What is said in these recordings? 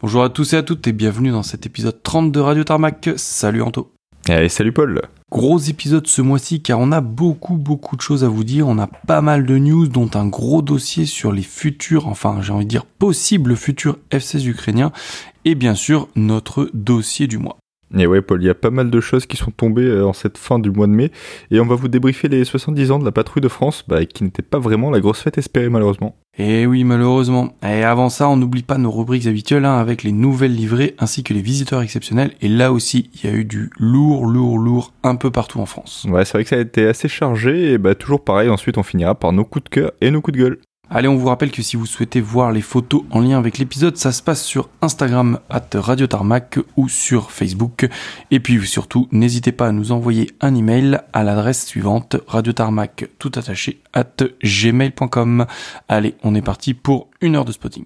Bonjour à tous et à toutes et bienvenue dans cet épisode 30 de Radio Tarmac. Salut Anto. Allez, salut Paul. Gros épisode ce mois-ci car on a beaucoup beaucoup de choses à vous dire. On a pas mal de news dont un gros dossier sur les futurs, enfin j'ai envie de dire possibles futurs F-16 ukrainiens et bien sûr notre dossier du mois. Et ouais, Paul, il y a pas mal de choses qui sont tombées euh, en cette fin du mois de mai. Et on va vous débriefer les 70 ans de la patrouille de France, bah, qui n'était pas vraiment la grosse fête espérée malheureusement. Et oui, malheureusement. Et avant ça, on n'oublie pas nos rubriques habituelles hein, avec les nouvelles livrées ainsi que les visiteurs exceptionnels. Et là aussi, il y a eu du lourd, lourd, lourd un peu partout en France. Ouais, c'est vrai que ça a été assez chargé. Et bah, toujours pareil, ensuite on finira par nos coups de cœur et nos coups de gueule. Allez, on vous rappelle que si vous souhaitez voir les photos en lien avec l'épisode, ça se passe sur Instagram at Radio Tarmac ou sur Facebook. Et puis surtout, n'hésitez pas à nous envoyer un email à l'adresse suivante radiotarmac tout attaché at gmail.com. Allez, on est parti pour une heure de spotting.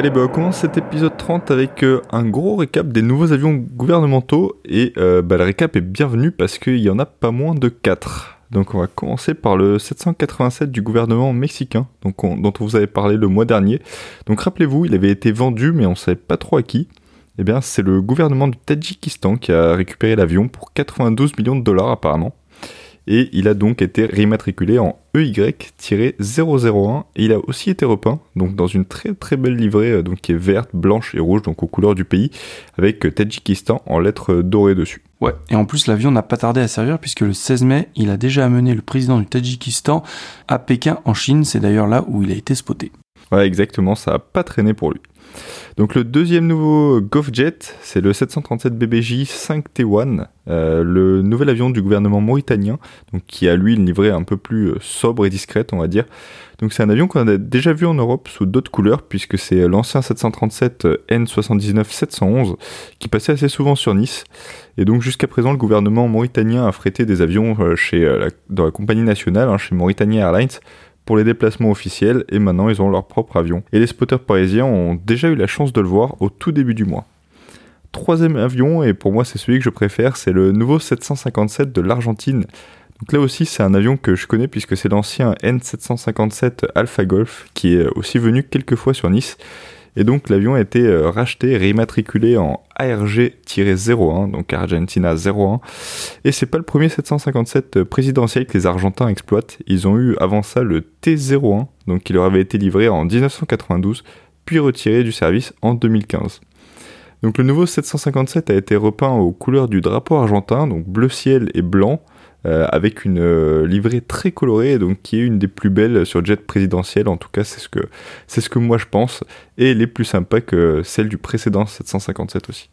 Allez, bah, on commence cet épisode 30 avec euh, un gros récap des nouveaux avions gouvernementaux. Et euh, bah, le récap est bienvenu parce qu'il y en a pas moins de 4. Donc on va commencer par le 787 du gouvernement mexicain, dont on vous avait parlé le mois dernier. Donc rappelez-vous, il avait été vendu mais on ne savait pas trop à qui. Eh bien c'est le gouvernement du Tadjikistan qui a récupéré l'avion pour 92 millions de dollars apparemment et il a donc été rématriculé en EY-001 et il a aussi été repeint donc dans une très très belle livrée euh, donc qui est verte, blanche et rouge donc aux couleurs du pays avec euh, Tadjikistan en lettres dorées dessus. Ouais, et en plus l'avion n'a pas tardé à servir puisque le 16 mai, il a déjà amené le président du Tadjikistan à Pékin en Chine, c'est d'ailleurs là où il a été spoté. Ouais, exactement, ça a pas traîné pour lui. Donc le deuxième nouveau GovJet, c'est le 737 BBJ 5T1, euh, le nouvel avion du gouvernement mauritanien, donc qui a lui une livrée un peu plus euh, sobre et discrète, on va dire. Donc c'est un avion qu'on a déjà vu en Europe sous d'autres couleurs, puisque c'est l'ancien 737 N79-711 qui passait assez souvent sur Nice. Et donc jusqu'à présent, le gouvernement mauritanien a frété des avions euh, chez, dans la compagnie nationale, hein, chez Mauritania Airlines, pour les déplacements officiels et maintenant ils ont leur propre avion. Et les spotters parisiens ont déjà eu la chance de le voir au tout début du mois. Troisième avion, et pour moi c'est celui que je préfère, c'est le nouveau 757 de l'Argentine. Donc là aussi c'est un avion que je connais puisque c'est l'ancien N757 Alpha Golf qui est aussi venu quelques fois sur Nice et donc l'avion a été euh, racheté, rématriculé en ARG-01, donc Argentina 01. Et c'est pas le premier 757 euh, présidentiel que les Argentins exploitent. Ils ont eu avant ça le T01, donc qui leur avait été livré en 1992, puis retiré du service en 2015. Donc le nouveau 757 a été repeint aux couleurs du drapeau argentin, donc bleu ciel et blanc, euh, avec une euh, livrée très colorée, donc qui est une des plus belles sur jet présidentiel. En tout cas, c'est ce que c'est ce que moi je pense, et les plus sympas que celle du précédent 757 aussi.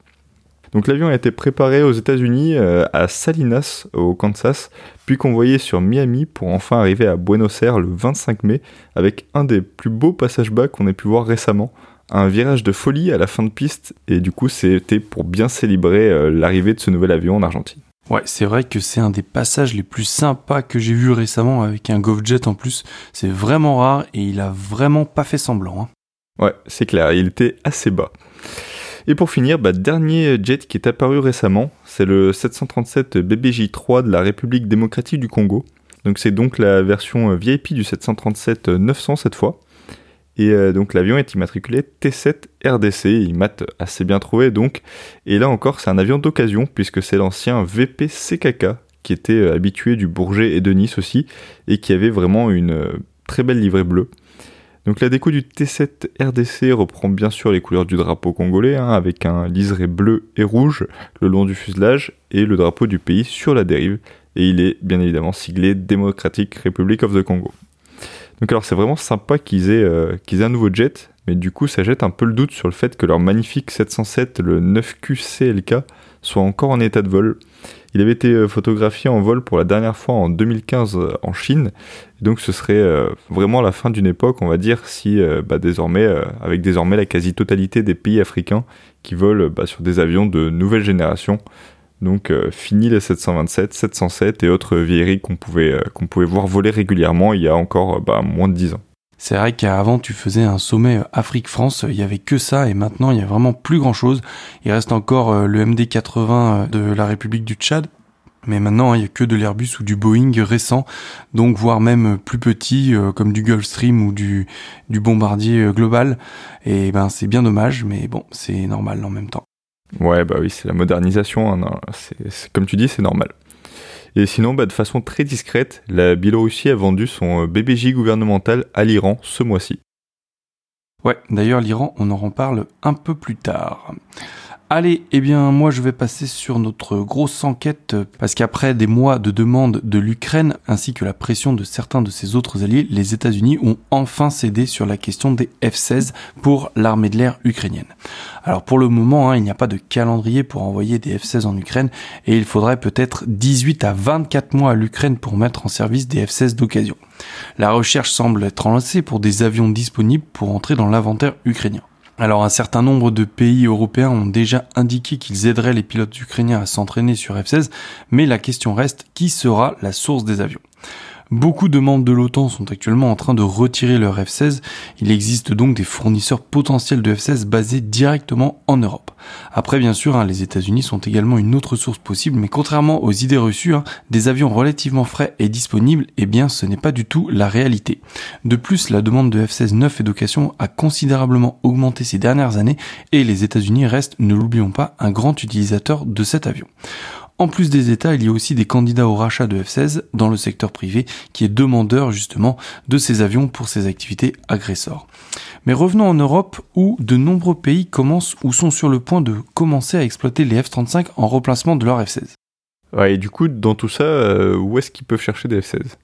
Donc l'avion a été préparé aux États-Unis, euh, à Salinas, au Kansas, puis convoyé sur Miami pour enfin arriver à Buenos Aires le 25 mai, avec un des plus beaux passages bas qu'on ait pu voir récemment. Un virage de folie à la fin de piste, et du coup c'était pour bien célébrer l'arrivée de ce nouvel avion en Argentine. Ouais, c'est vrai que c'est un des passages les plus sympas que j'ai vu récemment avec un GovJet en plus. C'est vraiment rare et il a vraiment pas fait semblant. Hein. Ouais, c'est clair, il était assez bas. Et pour finir, bah, dernier jet qui est apparu récemment, c'est le 737 BBJ-3 de la République démocratique du Congo. Donc c'est donc la version VIP du 737-900 cette fois. Et euh, donc l'avion est immatriculé T7 RDC, il m'a assez bien trouvé donc. Et là encore, c'est un avion d'occasion puisque c'est l'ancien VP CKK qui était euh, habitué du Bourget et de Nice aussi et qui avait vraiment une euh, très belle livrée bleue. Donc la déco du T7 RDC reprend bien sûr les couleurs du drapeau congolais hein, avec un liseré bleu et rouge le long du fuselage et le drapeau du pays sur la dérive. Et il est bien évidemment siglé Democratic Republic of the Congo. Donc alors c'est vraiment sympa qu'ils aient, euh, qu'ils aient un nouveau jet, mais du coup ça jette un peu le doute sur le fait que leur magnifique 707, le 9QCLK, soit encore en état de vol. Il avait été euh, photographié en vol pour la dernière fois en 2015 euh, en Chine, donc ce serait vraiment la fin d'une époque, on va dire, si bah, avec désormais la quasi-totalité des pays africains qui volent bah, sur des avions de nouvelle génération, donc euh, fini les 727, 707 et autres vieilleries qu'on pouvait, euh, qu'on pouvait voir voler régulièrement il y a encore euh, bah, moins de 10 ans. C'est vrai qu'avant tu faisais un sommet Afrique-France, il y avait que ça et maintenant il y a vraiment plus grand chose. Il reste encore le MD-80 de la République du Tchad, Mais maintenant, il n'y a que de l'Airbus ou du Boeing récent, donc voire même plus petit, comme du Gulfstream ou du, du bombardier global. Et ben, c'est bien dommage, mais bon, c'est normal en même temps. Ouais, bah oui, c'est la modernisation. Hein, comme tu dis, c'est normal. Et sinon, bah, de façon très discrète, la Biélorussie a vendu son euh, BBJ gouvernemental à l'Iran ce mois-ci. Ouais, d'ailleurs, l'Iran, on en reparle un peu plus tard. Allez, eh bien moi je vais passer sur notre grosse enquête parce qu'après des mois de demande de l'Ukraine ainsi que la pression de certains de ses autres alliés, les États-Unis ont enfin cédé sur la question des F-16 pour l'armée de l'air ukrainienne. Alors pour le moment, hein, il n'y a pas de calendrier pour envoyer des F-16 en Ukraine et il faudrait peut-être 18 à 24 mois à l'Ukraine pour mettre en service des F-16 d'occasion. La recherche semble être lancée pour des avions disponibles pour entrer dans l'inventaire ukrainien. Alors un certain nombre de pays européens ont déjà indiqué qu'ils aideraient les pilotes ukrainiens à s'entraîner sur F-16, mais la question reste qui sera la source des avions? Beaucoup de membres de l'OTAN sont actuellement en train de retirer leur F-16. Il existe donc des fournisseurs potentiels de F-16 basés directement en Europe. Après, bien sûr, hein, les États-Unis sont également une autre source possible, mais contrairement aux idées reçues, hein, des avions relativement frais et disponibles, eh bien, ce n'est pas du tout la réalité. De plus, la demande de F-16 neuf et d'occasion a considérablement augmenté ces dernières années, et les États-Unis restent, ne l'oublions pas, un grand utilisateur de cet avion. En plus des États, il y a aussi des candidats au rachat de F-16 dans le secteur privé qui est demandeur justement de ces avions pour ses activités agresseurs. Mais revenons en Europe où de nombreux pays commencent ou sont sur le point de commencer à exploiter les F-35 en remplacement de leurs F-16. Ouais, et du coup, dans tout ça, euh, où est-ce qu'ils peuvent chercher des F-16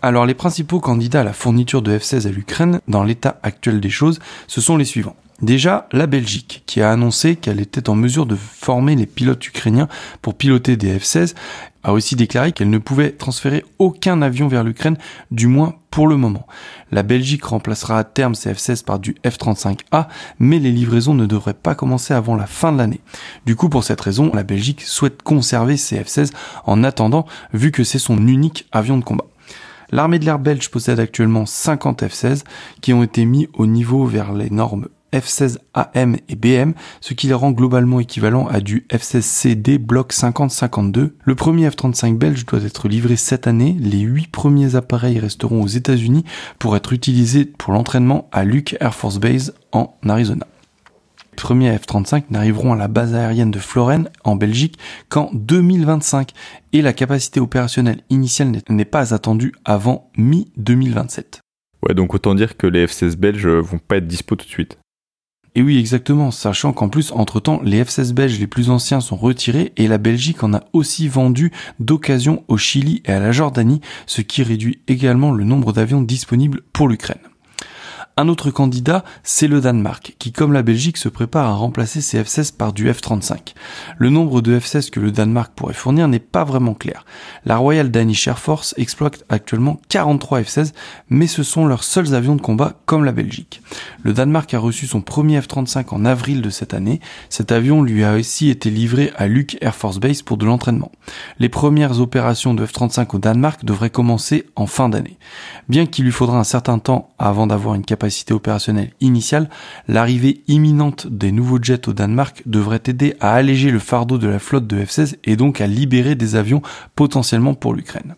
alors les principaux candidats à la fourniture de F-16 à l'Ukraine, dans l'état actuel des choses, ce sont les suivants. Déjà, la Belgique, qui a annoncé qu'elle était en mesure de former les pilotes ukrainiens pour piloter des F-16, a aussi déclaré qu'elle ne pouvait transférer aucun avion vers l'Ukraine, du moins pour le moment. La Belgique remplacera à terme ces F-16 par du F-35A, mais les livraisons ne devraient pas commencer avant la fin de l'année. Du coup, pour cette raison, la Belgique souhaite conserver ces F-16 en attendant, vu que c'est son unique avion de combat. L'armée de l'air belge possède actuellement 50 F-16 qui ont été mis au niveau vers les normes F16AM et BM, ce qui les rend globalement équivalent à du F16CD bloc 50-52. Le premier F35 belge doit être livré cette année. Les huit premiers appareils resteront aux États-Unis pour être utilisés pour l'entraînement à Luke Air Force Base en Arizona. Les premiers F-35 n'arriveront à la base aérienne de Floren en Belgique qu'en 2025 et la capacité opérationnelle initiale n'est pas attendue avant mi-2027. Ouais, donc autant dire que les F-16 belges vont pas être dispo tout de suite. Et oui, exactement, sachant qu'en plus, entre-temps, les F-16 belges les plus anciens sont retirés et la Belgique en a aussi vendu d'occasion au Chili et à la Jordanie, ce qui réduit également le nombre d'avions disponibles pour l'Ukraine. Un autre candidat, c'est le Danemark, qui comme la Belgique se prépare à remplacer ses F-16 par du F-35. Le nombre de F-16 que le Danemark pourrait fournir n'est pas vraiment clair. La Royal Danish Air Force exploite actuellement 43 F-16, mais ce sont leurs seuls avions de combat comme la Belgique. Le Danemark a reçu son premier F-35 en avril de cette année. Cet avion lui a aussi été livré à Luke Air Force Base pour de l'entraînement. Les premières opérations de F-35 au Danemark devraient commencer en fin d'année. Bien qu'il lui faudra un certain temps avant d'avoir une capacité opérationnelle initiale, l'arrivée imminente des nouveaux jets au Danemark devrait aider à alléger le fardeau de la flotte de F-16 et donc à libérer des avions potentiellement pour l'Ukraine.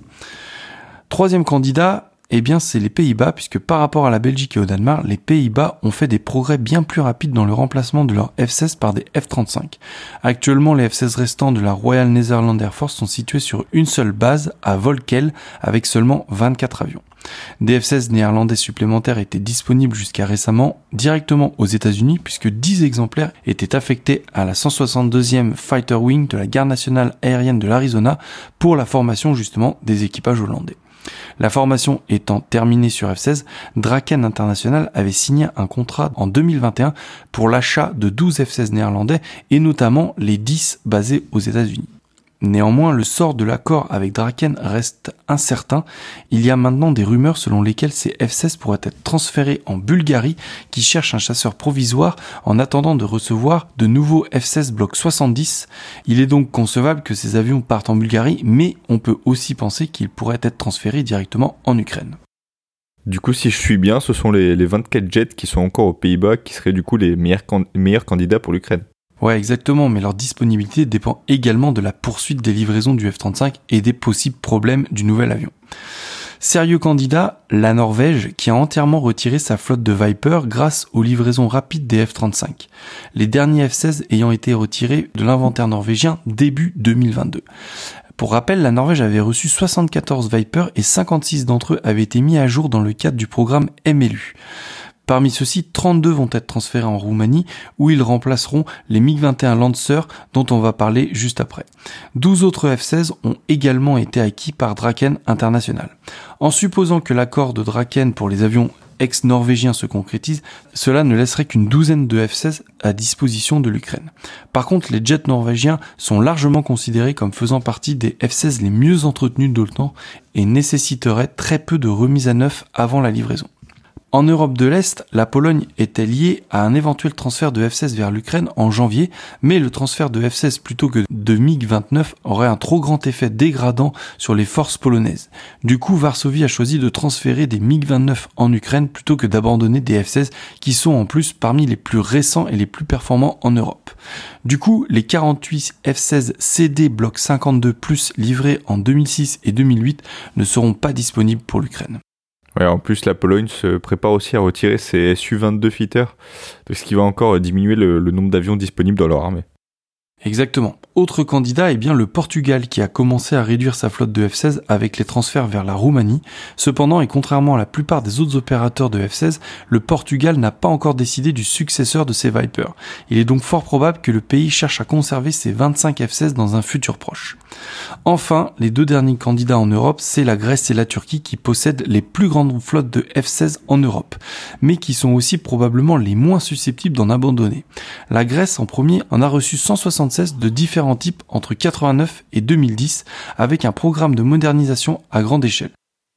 Troisième candidat, eh bien c'est les Pays-Bas, puisque par rapport à la Belgique et au Danemark, les Pays-Bas ont fait des progrès bien plus rapides dans le remplacement de leurs F-16 par des F-35. Actuellement, les F-16 restants de la Royal Netherlands Air Force sont situés sur une seule base, à Volkel, avec seulement 24 avions. Des F-16 néerlandais supplémentaires étaient disponibles jusqu'à récemment directement aux États-Unis puisque 10 exemplaires étaient affectés à la 162e Fighter Wing de la Garde nationale aérienne de l'Arizona pour la formation justement des équipages hollandais. La formation étant terminée sur F-16, Draken International avait signé un contrat en 2021 pour l'achat de 12 F-16 néerlandais et notamment les 10 basés aux États-Unis. Néanmoins, le sort de l'accord avec Draken reste incertain. Il y a maintenant des rumeurs selon lesquelles ces F-16 pourraient être transférés en Bulgarie qui cherche un chasseur provisoire en attendant de recevoir de nouveaux F-16 Block 70. Il est donc concevable que ces avions partent en Bulgarie, mais on peut aussi penser qu'ils pourraient être transférés directement en Ukraine. Du coup, si je suis bien, ce sont les, 24 jets qui sont encore aux Pays-Bas qui seraient du coup les meilleurs, meilleurs candidats pour l'Ukraine. Ouais, exactement, mais leur disponibilité dépend également de la poursuite des livraisons du F-35 et des possibles problèmes du nouvel avion. Sérieux candidat, la Norvège, qui a entièrement retiré sa flotte de Viper grâce aux livraisons rapides des F-35. Les derniers F-16 ayant été retirés de l'inventaire norvégien début 2022. Pour rappel, la Norvège avait reçu 74 Viper et 56 d'entre eux avaient été mis à jour dans le cadre du programme MLU. Parmi ceux-ci, 32 vont être transférés en Roumanie où ils remplaceront les MiG-21 Lancer dont on va parler juste après. 12 autres F-16 ont également été acquis par Draken International. En supposant que l'accord de Draken pour les avions ex-norvégiens se concrétise, cela ne laisserait qu'une douzaine de F-16 à disposition de l'Ukraine. Par contre, les jets norvégiens sont largement considérés comme faisant partie des F-16 les mieux entretenus de l'OTAN et nécessiteraient très peu de remise à neuf avant la livraison. En Europe de l'Est, la Pologne était liée à un éventuel transfert de F-16 vers l'Ukraine en janvier, mais le transfert de F-16 plutôt que de MiG-29 aurait un trop grand effet dégradant sur les forces polonaises. Du coup, Varsovie a choisi de transférer des MiG-29 en Ukraine plutôt que d'abandonner des F-16 qui sont en plus parmi les plus récents et les plus performants en Europe. Du coup, les 48 F-16 CD Block 52 Plus livrés en 2006 et 2008 ne seront pas disponibles pour l'Ukraine. Ouais, en plus, la Pologne se prépare aussi à retirer ses Su-22 fitters, ce qui va encore diminuer le nombre d'avions disponibles dans leur armée. Exactement. Autre candidat est bien le Portugal qui a commencé à réduire sa flotte de F-16 avec les transferts vers la Roumanie. Cependant, et contrairement à la plupart des autres opérateurs de F-16, le Portugal n'a pas encore décidé du successeur de ses Vipers. Il est donc fort probable que le pays cherche à conserver ses 25 F-16 dans un futur proche. Enfin, les deux derniers candidats en Europe, c'est la Grèce et la Turquie qui possèdent les plus grandes flottes de F-16 en Europe, mais qui sont aussi probablement les moins susceptibles d'en abandonner. La Grèce en premier en a reçu 176 de différents types entre 89 et 2010 avec un programme de modernisation à grande échelle.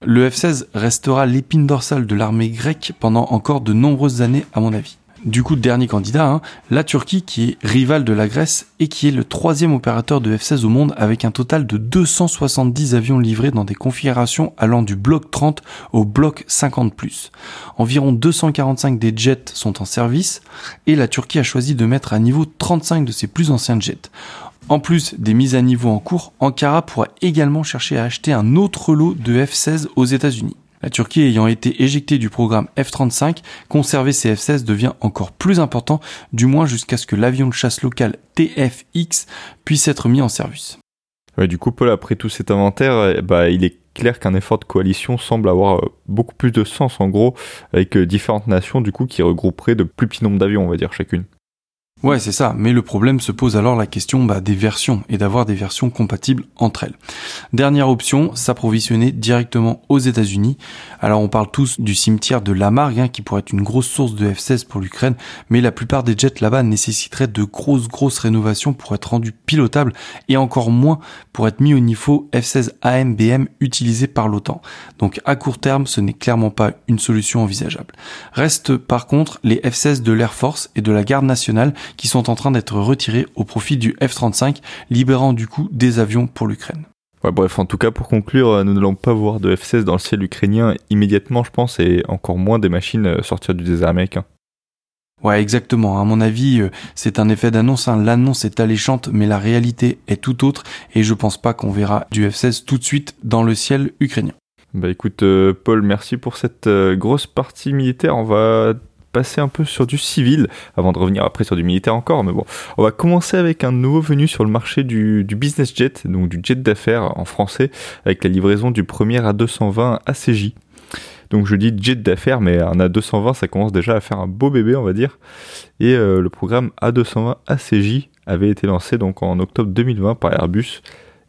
Le F-16 restera l'épine dorsale de l'armée grecque pendant encore de nombreuses années à mon avis. Du coup, dernier candidat, hein, la Turquie qui est rivale de la Grèce et qui est le troisième opérateur de F-16 au monde avec un total de 270 avions livrés dans des configurations allant du bloc 30 au bloc 50+. Environ 245 des jets sont en service et la Turquie a choisi de mettre à niveau 35 de ses plus anciens jets. En plus des mises à niveau en cours, Ankara pourra également chercher à acheter un autre lot de F-16 aux États-Unis. La Turquie ayant été éjectée du programme F-35, conserver ces F-16 devient encore plus important, du moins jusqu'à ce que l'avion de chasse local TFX puisse être mis en service. Du coup, Paul, après tout cet inventaire, eh bah, il est clair qu'un effort de coalition semble avoir euh, beaucoup plus de sens, en gros, avec euh, différentes nations, du coup, qui regrouperaient de plus petits nombres d'avions, on va dire, chacune. Ouais, c'est ça. Mais le problème se pose alors la question bah, des versions et d'avoir des versions compatibles entre elles. Dernière option, s'approvisionner directement aux États-Unis. Alors on parle tous du cimetière de Lamargue, hein, qui pourrait être une grosse source de F-16 pour l'Ukraine, mais la plupart des jets là-bas nécessiteraient de grosses grosses rénovations pour être rendus pilotables et encore moins pour être mis au niveau F-16 AMBM utilisé par l'OTAN. Donc à court terme, ce n'est clairement pas une solution envisageable. Reste par contre les F-16 de l'Air Force et de la Garde nationale qui sont en train d'être retirés au profit du F-35, libérant du coup des avions pour l'Ukraine. Ouais, bref, en tout cas, pour conclure, euh, nous n'allons pas voir de F-16 dans le ciel ukrainien immédiatement, je pense, et encore moins des machines euh, sortir du désert américain. Ouais, exactement. À mon avis, euh, c'est un effet d'annonce. Hein. L'annonce est alléchante, mais la réalité est tout autre, et je pense pas qu'on verra du F-16 tout de suite dans le ciel ukrainien. Bah écoute, Paul, merci pour cette grosse partie militaire. On va passer un peu sur du civil, avant de revenir après sur du militaire encore, mais bon. On va commencer avec un nouveau venu sur le marché du, business jet, donc du jet d'affaires en français, avec la livraison du premier A220 ACJ. Donc je dis jet d'affaires, mais un A220, ça commence déjà à faire un beau bébé, on va dire. Et euh, le programme A220 ACJ avait été lancé donc en octobre 2020 par Airbus.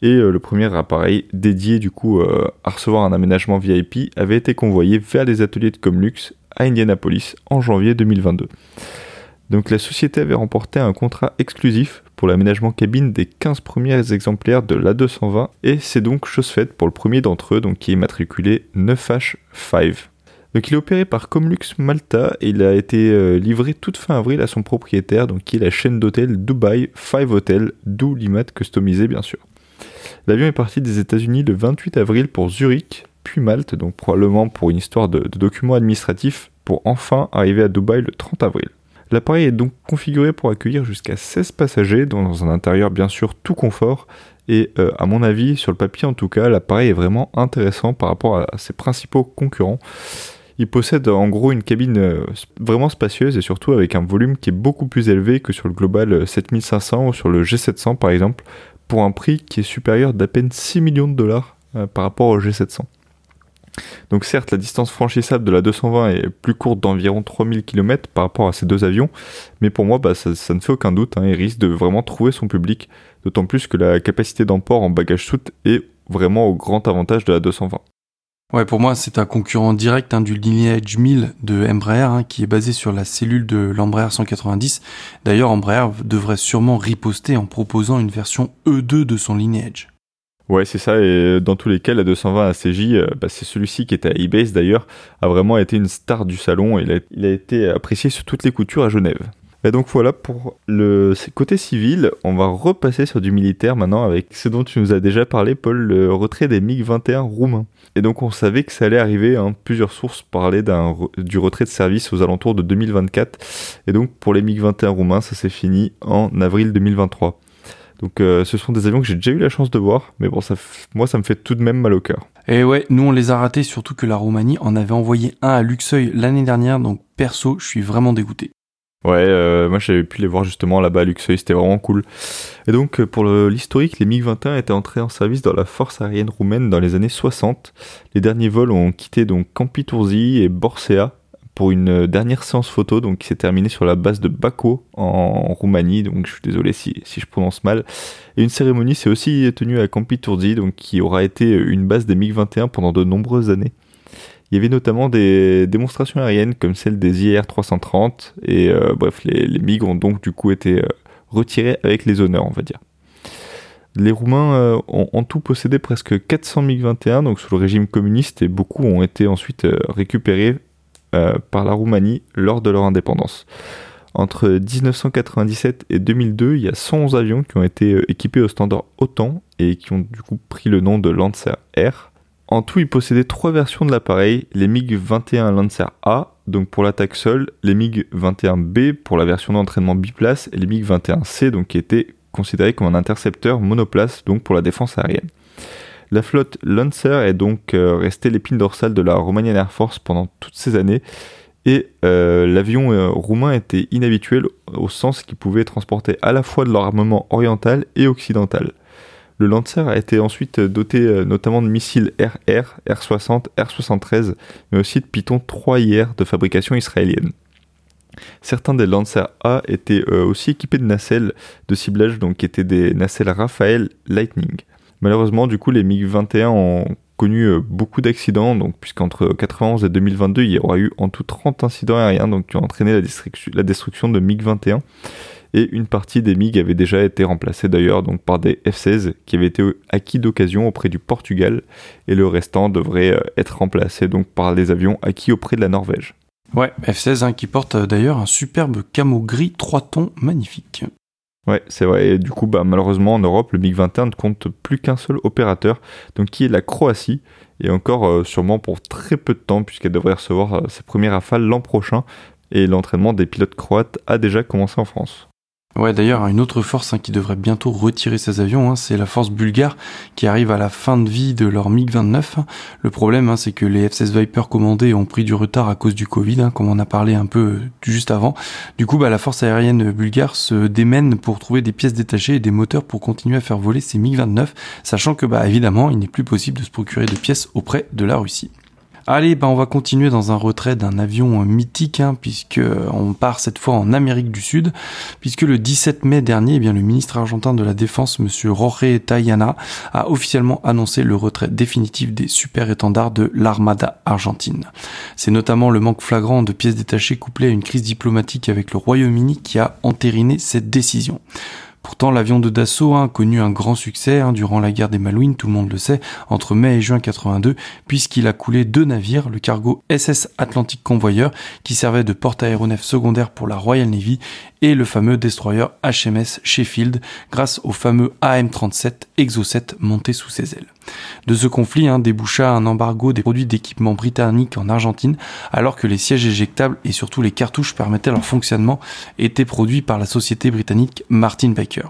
Et euh, le premier appareil dédié du coup euh, à recevoir un aménagement VIP avait été convoyé vers les ateliers de Comlux à Indianapolis en janvier 2022. Donc la société avait remporté un contrat exclusif pour l'aménagement cabine des 15 premiers exemplaires de l'A220 et c'est donc chose faite pour le premier d'entre eux donc qui est matriculé 9H5. Donc il est opéré par Comlux Malta et il a été euh, livré toute fin avril à son propriétaire donc qui est la chaîne d'hôtels Dubai 5 Hotel, d'où l'IMAT customisé bien sûr. L'avion est parti des États-Unis le 28 avril pour Zurich puis Malte, donc probablement pour une histoire de, documents administratifs, pour enfin arriver à Dubaï le 30 avril. L'appareil est donc configuré pour accueillir jusqu'à 16 passagers, dans un intérieur bien sûr tout confort, et euh, à mon avis, sur le papier en tout cas, l'appareil est vraiment intéressant par rapport à ses principaux concurrents. Il possède en gros une cabine euh, vraiment spacieuse et surtout avec un volume qui est beaucoup plus élevé que sur le Global 7500 ou sur le G700 par exemple, pour un prix qui est supérieur d'à peine 6 millions de dollars euh, par rapport au G700. Donc certes, la distance franchissable de la 220 est plus courte d'environ 3000 km par rapport à ces deux avions, mais pour moi, bah, ça, ne fait aucun doute, hein, il risque de vraiment trouver son public, d'autant plus que la capacité d'emport en bagage soute est vraiment au grand avantage de la 220. Ouais, pour moi, c'est un concurrent direct hein, du Lineage 1000 de Embraer, hein, qui est basé sur la cellule de l'Embraer 190. D'ailleurs, Embraer devrait sûrement riposter en proposant une version E2 de son Lineage. Ouais, c'est ça, et dans tous les cas, la 220 ACJ, euh, bah, c'est celui-ci qui était à eBay d'ailleurs, a vraiment été une star du salon, et il a été apprécié sur toutes les coutures à Genève. Et donc voilà pour le côté civil, on va repasser sur du militaire maintenant avec ce dont tu nous as déjà parlé Paul, le retrait des MiG-21 roumains. Et donc on savait que ça allait arriver, hein. plusieurs sources parlaient du retrait de service aux alentours de 2024. Et donc pour les MiG-21 roumains, ça s'est fini en avril 2023. Donc euh, ce sont des avions que j'ai déjà eu la chance de voir, mais bon, ça moi ça me fait tout de même mal au cœur. Et ouais, nous on les a ratés, surtout que la Roumanie en avait envoyé un à Luxeuil l'année dernière, donc perso, je suis vraiment dégoûté. Ouais, euh, moi j'avais pu les voir justement là-bas à Luxeuil, c'était vraiment cool. Et donc euh, pour l'historique, les MiG-21 étaient entrés en service dans la force aérienne roumaine dans les années 60. Les derniers vols ont quitté donc Campi et Borsea pour une dernière séance photo donc qui s'est terminée sur la base de Bako en Roumanie. Donc je suis désolé si, si je prononce mal. Et une cérémonie s'est aussi tenue à Campi donc qui aura été une base des MiG-21 pendant de nombreuses années. Il y avait notamment des démonstrations aériennes comme celle des IR 330 et euh, bref, les, les, MiG ont donc du coup été euh, retirés avec les honneurs, on va dire. Les Roumains euh, ont en tout possédé presque 400 MiG-21 donc sous le régime communiste et beaucoup ont été ensuite récupérés par la Roumanie lors de leur indépendance. Entre 1997 et 2002, il y a 111 avions qui ont été équipés au standard OTAN et qui ont du coup pris le nom de Lancer Air. En tout, il possédait trois versions de l'appareil, les MiG-21 Lancer A, donc pour l'attaque seule, les MiG-21B pour la version d'entraînement biplace, et les MiG-21C, donc qui étaient considérés comme un intercepteur monoplace, donc pour la défense aérienne. La flotte Lancer est donc euh, restée l'épine dorsale de la Romanian Air Force pendant toutes ces années, et euh, l'avion euh, roumain était inhabituel au sens qu'il pouvait transporter à la fois de l'armement oriental et occidental. Le Lancer a été ensuite doté notamment de missiles RR, R60, R73, mais aussi de Python 3IR de fabrication israélienne. Certains des Lancer A étaient aussi équipés de nacelles de ciblage, donc qui étaient des nacelles Rafael Lightning. Malheureusement, du coup, les MiG-21 ont connu euh, beaucoup d'accidents, puisqu'entre 91 et 2022, il y aura eu en tout 30 incidents aériens, donc qui ont entraîné la, destruction de MiG-21 et une partie des MiG avait déjà été remplacée d'ailleurs par des F-16 qui avaient été acquis d'occasion auprès du Portugal et le restant devrait euh, être remplacé donc par des avions acquis auprès de la Norvège. Ouais, F-16 hein, qui porte euh, d'ailleurs un superbe camo gris 3 tons magnifique. Ouais, c'est vrai. Et du coup, bah, malheureusement, en Europe, le MiG-21 ne compte plus qu'un seul opérateur, donc qui est la Croatie, et encore euh, sûrement pour très peu de temps, puisqu'elle devrait recevoir ses premières rafales l'an prochain, et l'entraînement des pilotes croates a déjà commencé en France. Ouais, d'ailleurs, une autre force hein, qui devrait bientôt retirer ses avions, hein, c'est la force bulgare qui arrive à la fin de vie de leur MiG-29. Le problème, hein, c'est que les F-16 Viper commandés ont pris du retard à cause du Covid, comme on a parlé un peu euh, juste avant. Du coup, bah, la force aérienne bulgare se démène pour trouver des pièces détachées et des moteurs pour continuer à faire voler ces MiG-29, sachant que, bah, évidemment, il n'est plus possible de se procurer de pièces auprès de la Russie. Allez, bah on va continuer dans un retrait d'un avion euh, mythique, hein, puisque euh, on part cette fois en Amérique du Sud, puisque le 17 mai dernier, eh bien le ministre argentin de la Défense, Monsieur Jorge Tayana, a officiellement annoncé le retrait définitif des super étendards de l'armada argentine. C'est notamment le manque flagrant de pièces détachées couplé à une crise diplomatique avec le Royaume-Uni qui a entériné cette décision. Pourtant, l'avion de Dassault a connu un grand succès hein, durant la guerre des Malouines, tout le monde le sait, entre mai et juin 82, puisqu'il a coulé deux navires, le cargo SS Atlantic Convoyeur, qui servait de porte-aéronef secondaire pour la Royal Navy, et le fameux destroyer HMS Sheffield grâce au fameux AM-37 Exocet monté sous ses ailes. De ce conflit hein, déboucha un embargo des produits d'équipement britanniques en Argentine, alors que les sièges éjectables et surtout les cartouches permettaient leur fonctionnement étaient produits par la société britannique Martin Baker.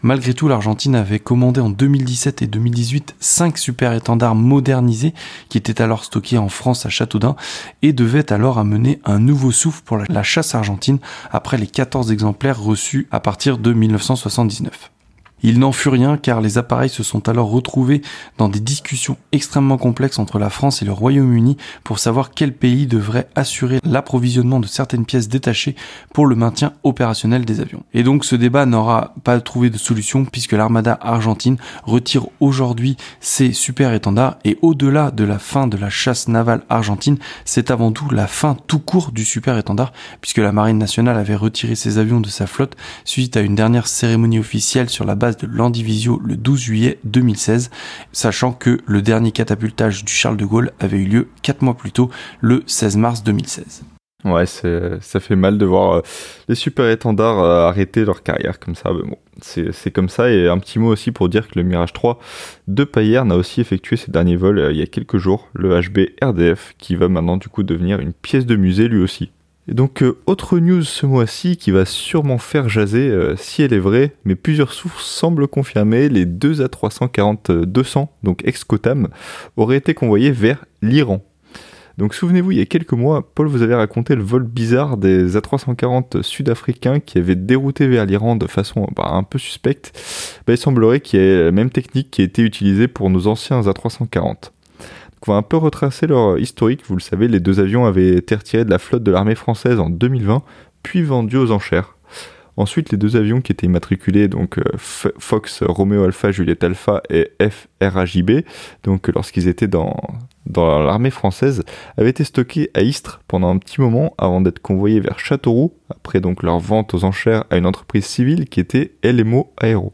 Malgré tout, l'Argentine avait commandé en 2017 et 2018 5 super étendards modernisés qui étaient alors stockés en France à Châteaudun et devaient alors amener un nouveau souffle pour la chasse argentine après les 14 exemplaires reçus à partir de 1979. Il n'en fut rien car les appareils se sont alors retrouvés dans des discussions extrêmement complexes entre la France et le Royaume-Uni pour savoir quel pays devrait assurer l'approvisionnement de certaines pièces détachées pour le maintien opérationnel des avions. Et donc ce débat n'aura pas trouvé de solution puisque l'armada argentine retire aujourd'hui ses super étendards et au-delà de la fin de la chasse navale argentine, c'est avant tout la fin tout court du super étendard puisque la marine nationale avait retiré ses avions de sa flotte suite à une dernière cérémonie officielle sur la base de l'Andivisio le 12 juillet 2016, sachant que le dernier catapultage du Charles de Gaulle avait eu lieu 4 mois plus tôt, le 16 mars 2016. Ouais, ça fait mal de voir euh, les super étendards euh, arrêter leur carrière comme ça. Mais bon, c'est comme ça. Et un petit mot aussi pour dire que le Mirage 3 de Payerne a aussi effectué ses derniers vols euh, il y a quelques jours, le HB RDF, qui va maintenant du coup devenir une pièce de musée lui aussi. Et donc, euh, autre news ce mois-ci qui va sûrement faire jaser euh, si elle est vraie, mais plusieurs sources semblent confirmer les deux A340-200, donc ex-Cotam, auraient été convoyés vers l'Iran. Donc souvenez-vous, il y a quelques mois, Paul vous avait raconté le vol bizarre des A340 sud-africains qui avaient dérouté vers l'Iran de façon bah, un peu suspecte. Bah, il semblerait qu'il y ait la même technique qui a été utilisée pour nos anciens A340 on va un peu retracer leur historique. Vous le savez, les deux avions avaient été retirés de la flotte de l'armée française en 2020, puis vendus aux enchères. Ensuite, les deux avions qui étaient immatriculés, donc euh, Fox Romeo Alpha Juliette Alpha et FRAJB, donc lorsqu'ils étaient dans, l'armée française, avaient été stockés à Istres pendant un petit moment avant d'être convoyés vers Châteauroux, après donc leur vente aux enchères à une entreprise civile qui était LMO Aéro.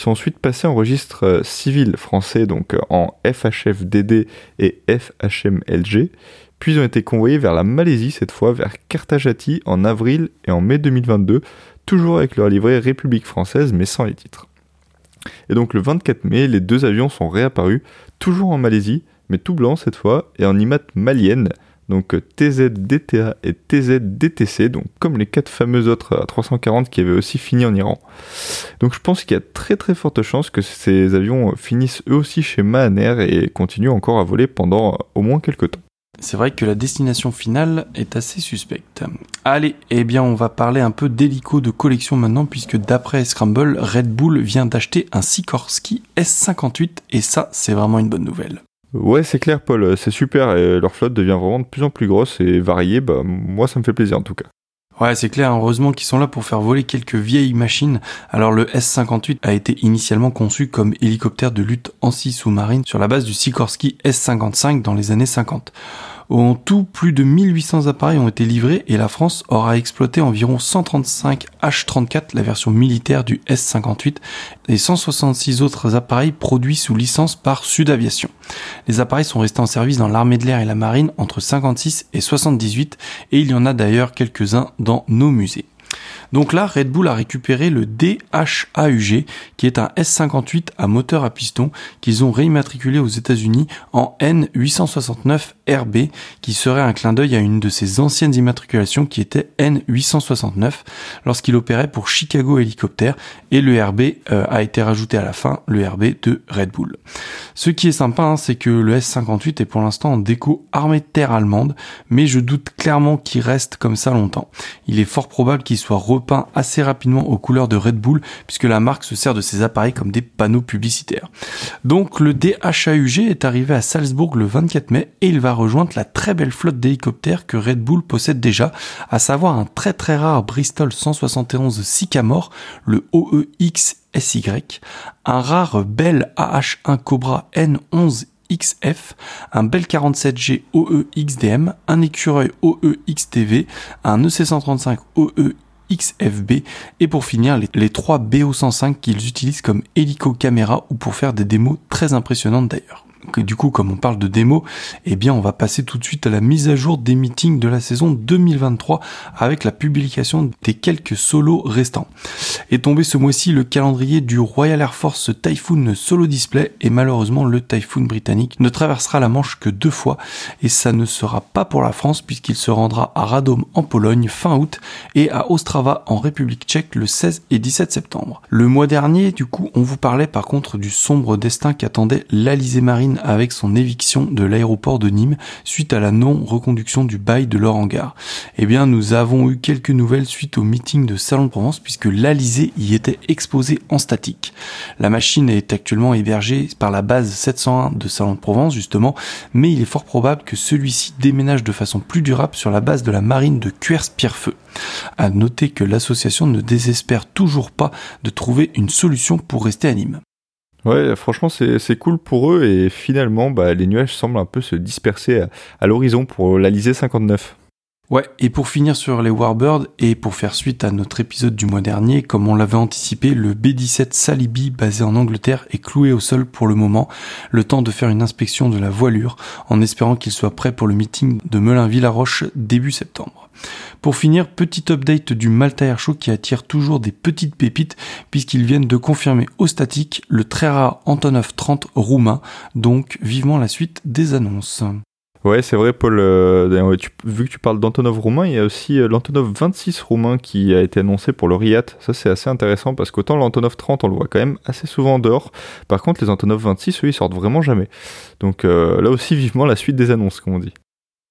Ils sont ensuite passés en registre euh, civil français, donc euh, en FHFDD et FHMLG, puis ont été convoyés vers la Malaisie, cette fois vers Kartajati en avril et en mai 2022, toujours avec leur livret République française, mais sans les titres. Et donc le 24 mai, les deux avions sont réapparus, toujours en Malaisie, mais tout blanc cette fois, et en IMAT malienne, donc euh, TZDTA et TZDTC, donc comme les quatre fameux autres à 340 qui avaient aussi fini en Iran. Donc je pense qu'il y a très très forte chance que ces avions finissent eux aussi chez Mahaner et continuent encore à voler pendant euh, au moins quelques temps. C'est vrai que la destination finale est assez suspecte. Allez, eh bien on va parler un peu d'hélico de collection maintenant puisque d'après Scramble, Red Bull vient d'acheter un Sikorsky S58 et ça c'est vraiment une bonne nouvelle. Ouais, c'est clair, Paul, c'est super et leur flotte devient vraiment de plus en plus grosse et variée. Bah, moi, ça me fait plaisir en tout cas. Ouais, c'est clair, heureusement qu'ils sont là pour faire voler quelques vieilles machines. Alors le S-58 a été initialement conçu comme hélicoptère de lutte anti-sous-marine sur la base du Sikorsky S-55 dans les années 50. En tout, plus de 1800 appareils ont été livrés et la France aura exploité environ 135 H-34, la version militaire du S-58, et 166 autres appareils produits sous licence par Sud Aviation. Les appareils sont restés en service dans l'armée de l'air et la marine entre 56 et 78 et il y en a d'ailleurs quelques-uns dans nos musées. Donc là, Red Bull a récupéré le DHAUG, qui est un S58 à moteur à piston qu'ils ont réimmatriculé aux États-Unis en N869RB, qui serait un clin d'œil à une de ses anciennes immatriculations qui était N869 lorsqu'il opérait pour Chicago Helicopter et le RB euh, a été rajouté à la fin, le RB de Red Bull. Ce qui est sympa, hein, c'est que le S58 est pour l'instant en déco armée de terre allemande, mais je doute clairement qu'il reste comme ça longtemps. Il est fort probable qu'il soit repeint assez rapidement aux couleurs de Red Bull puisque la marque se sert de ses appareils comme des panneaux publicitaires. Donc le DHAUG est arrivé à Salzbourg le 24 mai et il va rejoindre la très belle flotte d'hélicoptères que Red Bull possède déjà, à savoir un très très rare Bristol 171 Sycamore, le OEX SY, un rare Bell AH1 Cobra N11 XF, un Bell 47G OE XDM, un écureuil OE XTV, un EC135 OE XFB et pour finir les, trois BO105 qu'ils utilisent comme hélico caméra ou pour faire des démos très impressionnantes d'ailleurs. Du coup, comme on parle de démo, eh bien, on va passer tout de suite à la mise à jour des meetings de la saison 2023 avec la publication des quelques solos restants. Est tombé ce mois-ci le calendrier du Royal Air Force Typhoon Solo Display et malheureusement le Typhoon britannique ne traversera la Manche que deux fois et ça ne sera pas pour la France puisqu'il se rendra à Radom en Pologne fin août et à Ostrava en République tchèque le 16 et 17 septembre. Le mois dernier, du coup, on vous parlait par contre du sombre destin qu'attendait l'Alizé Marine avec son éviction de l'aéroport de Nîmes suite à la non-reconduction du bail de leur hangar. Eh bien, nous avons eu quelques nouvelles suite au meeting de Salon de Provence puisque l'Alizé y était exposé en statique. La machine est actuellement hébergée par la base 701 de Salon de Provence justement, mais il est fort probable que celui-ci déménage de façon plus durable sur la base de la marine de Cuers-Pierrefeu. À noter que l'association ne désespère toujours pas de trouver une solution pour rester à Nîmes. Ouais, franchement, c'est cool pour eux et finalement, bah, les nuages semblent un peu se disperser à, l'horizon pour l'Alizé 59. Ouais, et pour finir sur les Warbirds, et pour faire suite à notre épisode du mois dernier, comme on l'avait anticipé, le B-17 Salibi basé en Angleterre est cloué au sol pour le moment, le temps de faire une inspection de la voilure, en espérant qu'il soit prêt pour le meeting de Melun-Villaroche début septembre. Pour finir, petit update du Malta Air Show qui attire toujours des petites pépites puisqu'ils viennent de confirmer au statique le très rare Antonov 30 roumain, donc vivement la suite des annonces. Ouais, c'est vrai, Paul. Euh, vu que tu parles d'Antonov roumain, il y a aussi euh, l'Antonov 26 roumain qui a été annoncé pour le RIAT. Ça, c'est assez intéressant parce qu'autant l'Antonov 30, on le voit quand même assez souvent dehors. Par contre, les Antonov 26, eux, ils sortent vraiment jamais. Donc euh, là aussi, vivement la suite des annonces, comme on dit.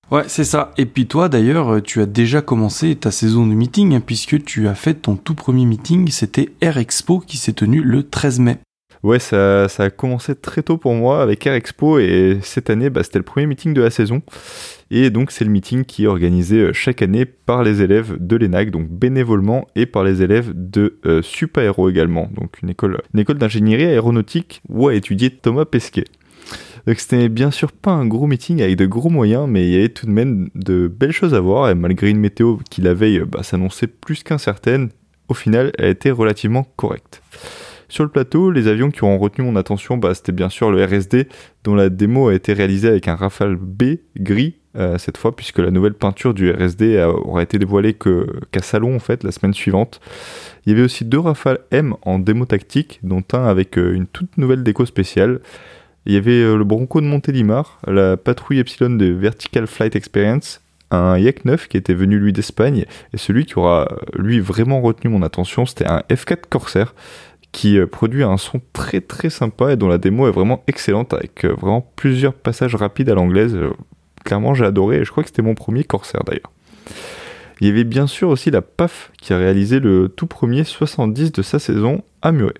Ouais, c'est ça. Et puis toi, d'ailleurs, tu as déjà commencé ta saison de meeting hein, puisque tu as fait ton tout premier meeting. C'était Air Expo qui s'est tenu le 13 mai. Ouais, ça, a commencé très tôt pour moi avec Air Expo et cette année, bah, c'était le premier meeting de la saison. Et donc, c'est le meeting qui est organisé euh, chaque année par les élèves de l'ENAC, donc bénévolement, et par les élèves de euh, Supaéro également, donc une école, d'ingénierie aéronautique où a étudié Thomas Pesquet. Donc c'était bien sûr pas un gros meeting avec de gros moyens, mais il y avait tout de même de belles choses à voir, et malgré une météo qui la veille bah, s'annonçait plus qu'incertaine, au final elle était relativement correcte. Sur le plateau, les avions qui ont retenu mon attention, bah, c'était bien sûr le RSD, dont la démo a été réalisée avec un Rafale B gris euh, cette fois, puisque la nouvelle peinture du RSD aura été dévoilée qu'à Salon en fait la semaine suivante. Il y avait aussi deux Rafale M en démo tactique, dont un avec euh, une toute nouvelle déco spéciale. Il y avait euh, le Bronco de Montélimar, la patrouille Epsilon de Vertical Flight Experience, un Yak 9 qui était venu lui d'Espagne, et celui qui aura lui vraiment retenu mon attention, c'était un F4 Corsair qui euh, produit un son très très sympa et dont la démo est vraiment excellente avec euh, vraiment plusieurs passages rapides à l'anglaise. Euh, clairement, j'ai adoré et je crois que c'était mon premier Corsair d'ailleurs. Il y avait bien sûr aussi la PAF qui a réalisé le tout premier 70 de sa saison à Muret.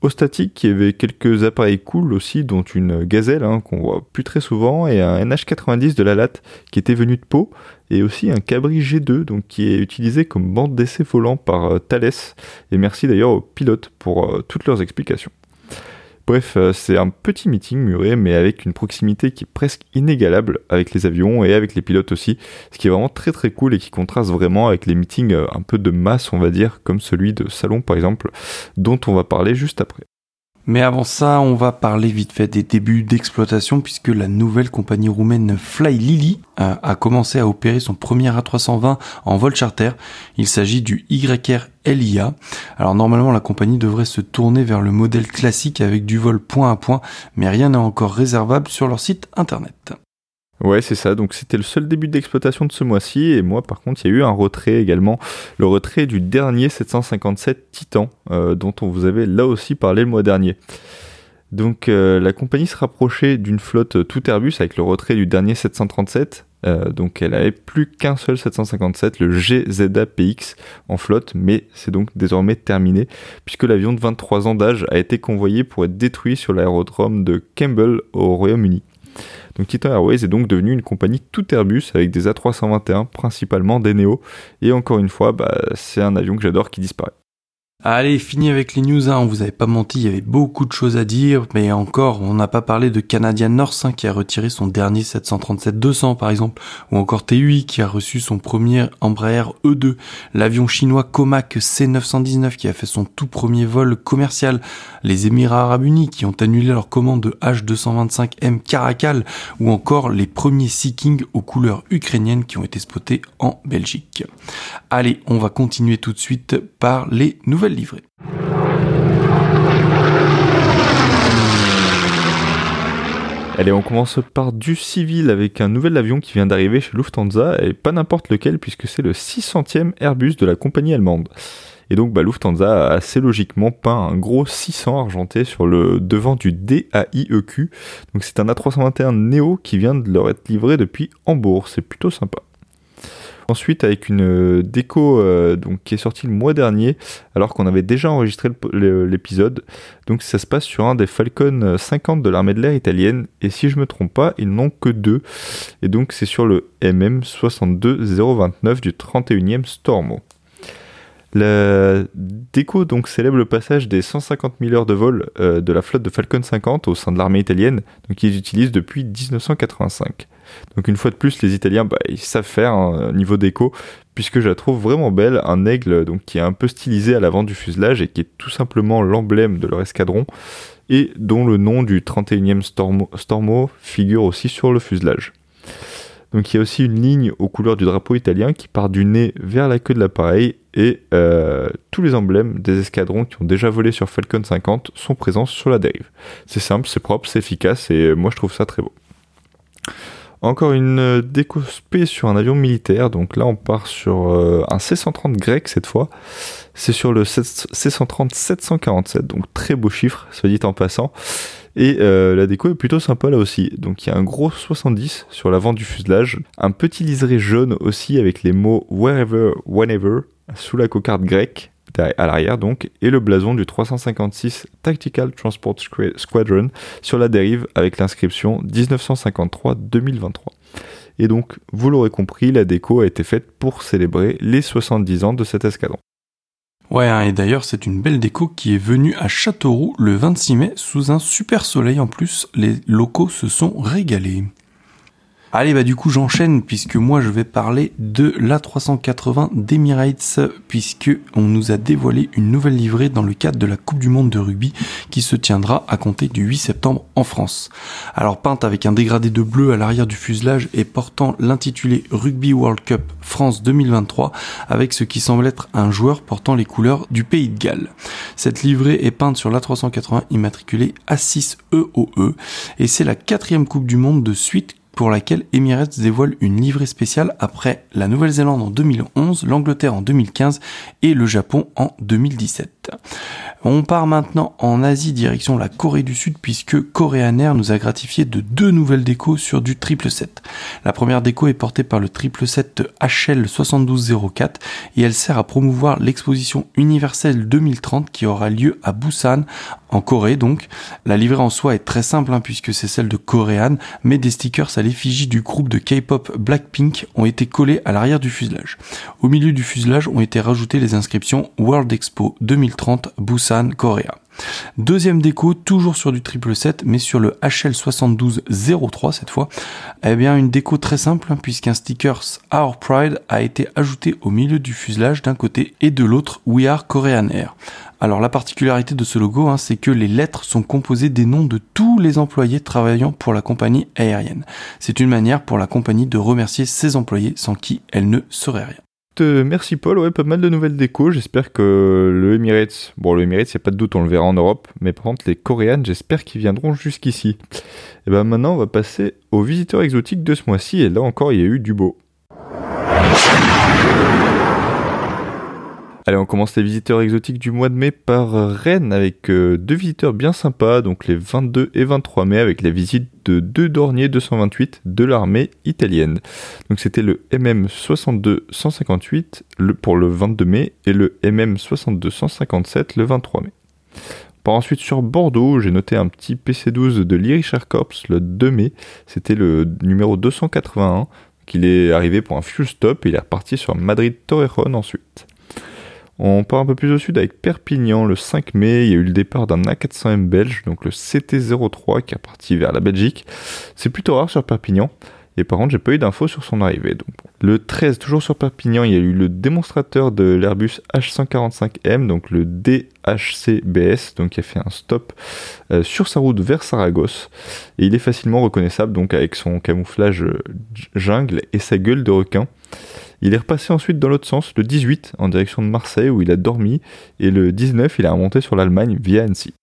Au statique, il y avait quelques appareils cool aussi, dont une gazelle hein, qu'on voit plus très souvent, et un NH90 de la latte qui était venu de Pau, et aussi un Cabri G2, donc qui est utilisé comme bande d'essai volant par euh, Thales. Et merci d'ailleurs aux pilotes pour euh, toutes leurs explications. Bref, euh, c'est un petit meeting muré, mais avec une proximité qui est presque inégalable avec les avions et avec les pilotes aussi, ce qui est vraiment très très cool et qui contraste vraiment avec les meetings euh, un peu de masse, on va dire, comme celui de Salon par exemple, dont on va parler juste après. Mais avant ça, on va parler vite fait des débuts d'exploitation puisque la nouvelle compagnie roumaine Fly Lily a, commencé à opérer son premier A320 en vol charter. Il s'agit du YR LIA. Alors normalement la compagnie devrait se tourner vers le modèle classique avec du vol point à point, mais rien n'est encore réservable sur leur site internet. Ouais, c'est ça. Donc c'était le seul début d'exploitation de ce mois-ci. Et moi, par contre, il y a eu un retrait également. Le retrait du dernier 757 Titan, euh, dont on vous avait là aussi parlé le mois dernier. Donc euh, la compagnie se rapprochait d'une flotte tout Airbus avec le retrait du dernier 737. Euh, donc elle avait plus qu'un seul 757, le GZA-PX en flotte, mais c'est donc désormais terminé, puisque l'avion de 23 ans d'âge a été convoyé pour être détruit sur l'aérodrome de Campbell au Royaume-Uni. Donc Titan Airways est donc devenu une compagnie tout Airbus avec des A321, principalement des Neo. Et encore une fois, bah, c'est un avion que j'adore qui disparaît. Allez, fini avec les news, hein. on vous avait pas menti, il y avait beaucoup de choses à dire, mais encore, on n'a pas parlé de Canadian North hein, qui a retiré son dernier 737-200 par exemple, ou encore TUI qui a reçu son premier Embraer E2, l'avion chinois Comac C919 qui a fait son tout premier vol commercial, les Émirats Arabes Unis qui ont annulé leur commande de H225M Caracal, ou encore les premiers Sea aux couleurs ukrainiennes qui ont été spotés en Belgique. Allez, on va continuer tout de suite par les nouvelles livré. Allez, on commence par du civil avec un nouvel avion qui vient d'arriver chez Lufthansa, et pas n'importe lequel puisque c'est le 600e Airbus de la compagnie allemande. Et donc bah, Lufthansa a assez logiquement peint un gros 600 argenté sur le devant du DAIEQ. Donc c'est un A321 Neo qui vient de leur être livré depuis Hambourg, c'est plutôt sympa. Ensuite, avec une euh, déco euh, donc, qui est sortie le mois dernier, alors qu'on avait déjà enregistré l'épisode. Donc ça se passe sur un des Falcon 50 de l'armée de l'air italienne. Et si je me trompe pas, ils n'ont que deux. Et donc c'est sur le MM 62029 du 31e Stormo. La déco donc célèbre le passage des 150 000 heures de vol euh, de la flotte de Falcon 50 au sein de l'armée italienne, qu'ils utilisent depuis 1985. Donc une fois de plus, les Italiens, bah, ils savent faire un niveau déco, puisque je la trouve vraiment belle, un aigle donc qui est un peu stylisé à l'avant du fuselage et qui est tout simplement l'emblème de leur escadron, et dont le nom du 31e Stormo, figure aussi sur le fuselage. Donc il y a aussi une ligne aux couleurs du drapeau italien qui part du nez vers la queue de l'appareil et euh, tous les emblèmes des escadrons qui ont déjà volé sur Falcon 50 sont présents sur la dérive. C'est simple, c'est propre, c'est efficace et moi je trouve ça très beau. Encore une euh, déco spé sur un avion militaire, donc là on part sur euh, un C-130 grec cette fois. C'est sur le C-130 747, donc très beau chiffre, soit dit en passant. Et euh, la déco est plutôt sympa là aussi. Donc il y a un gros 70 sur l'avant du fuselage, un petit liseré jaune aussi avec les mots wherever, whenever sous la cocarde grecque à l'arrière donc, et le blason du 356 Tactical Transport Squadron sur la dérive avec l'inscription 1953-2023. Et donc, vous l'aurez compris, la déco a été faite pour célébrer les 70 ans de cet escadron. Ouais, hein, et d'ailleurs, c'est une belle déco qui est venue à Châteauroux le 26 mai sous un super soleil en plus. Les locaux se sont régalés. Allez, bah du coup j'enchaîne puisque moi je vais parler de l'A380 d'Emirates puisque on nous a dévoilé une nouvelle livrée dans le cadre de la Coupe du Monde de rugby qui se tiendra à compter du 8 septembre en France. Alors peinte avec un dégradé de bleu à l'arrière du fuselage et portant l'intitulé Rugby World Cup France 2023 avec ce qui semble être un joueur portant les couleurs du pays de Galles. Cette livrée est peinte sur l'A380 immatriculée A6EOE e et c'est la quatrième Coupe du Monde de suite pour laquelle Emirates dévoile une livrée spéciale après la Nouvelle-Zélande en 2011, l'Angleterre en 2015 et le Japon en 2017. On part maintenant en Asie direction la Corée du Sud puisque Korean Air nous a gratifié de deux nouvelles décos sur du triple 7. La première déco est portée par le triple 7 HL 7204 et elle sert à promouvoir l'exposition universelle 2030 qui aura lieu à Busan en Corée donc. La livrée en soi est très simple hein, puisque c'est celle de Korean mais des stickers à l'effigie du groupe de K-pop Blackpink ont été collés à l'arrière du fuselage. Au milieu du fuselage ont été rajoutées les inscriptions World Expo 2030 Busan Korea. Deuxième déco, toujours sur du triple 7, mais sur le HL7203 cette fois. Eh bien, une déco très simple, hein, puisqu'un sticker Our Pride a été ajouté au milieu du fuselage d'un côté et de l'autre We Are Korean Air. Alors la particularité de ce logo, hein, c'est que les lettres sont composées des noms de tous les employés travaillant pour la compagnie aérienne. C'est une manière pour la compagnie de remercier ses employés sans qui elle ne serait rien. Euh, merci Paul, ouais, pas mal de nouvelles déco. J'espère que le Emirates, bon le Emirates, a pas de doute, on le verra en Europe, mais par contre les Coréennes, j'espère qu'ils viendront jusqu'ici. Et ben maintenant, on va passer aux visiteurs exotiques de ce mois-ci, et là encore, il y a eu du beau. Allez, on commence les visiteurs exotiques du mois de mai par Rennes avec euh, deux visiteurs bien sympas, donc les 22 et 23 mai avec la visite de deux Dornier 228 de l'armée italienne. Donc c'était le MM 62 158 pour le 22 mai et le MM 62 157 le 23 mai. Par ensuite sur Bordeaux, j'ai noté un petit PC12 de l'Irish Air Corps le 2 mai, c'était le numéro 281 qu'il est arrivé pour un fuel stop et il est reparti sur Madrid Torrejon ensuite. On part un peu plus au sud avec Perpignan le 5 mai. Il y a eu le départ d'un A400M belge, donc le CT03 qui est parti vers la Belgique. C'est plutôt rare sur Perpignan. Et par contre, j'ai pas eu d'infos sur son arrivée. Donc, Le 13, toujours sur Perpignan, il y a eu le démonstrateur de l'Airbus H145M, donc le DHCBS, donc qui a fait un stop euh, sur sa route vers Saragosse. Et il est facilement reconnaissable, donc avec son camouflage euh, jungle et sa gueule de requin. Il est repassé ensuite dans l'autre sens, le 18, en direction de Marseille, où il a dormi, et le 19, il a remonté sur l'Allemagne via Annecy.